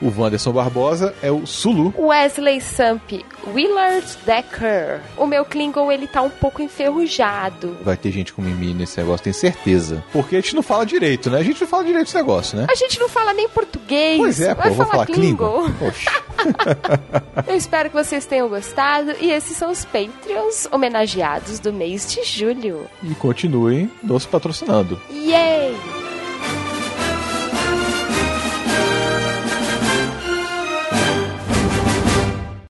O Wanderson Barbosa é o Sulu. Wesley Samp, Willard Decker. O meu Klingon, ele tá um pouco enferrujado. Vai ter gente com mimimi nesse negócio, tenho certeza. Porque a gente não fala direito, né? A gente não fala direito esse negócio, né? A gente não fala nem português. Pois é, pô, Vai eu vou falar Klingon. Klingon. Poxa. Eu espero que vocês tenham gostado. E esses são os Patreons homenageados do mês de julho. E continuem nos patrocinando. Yay!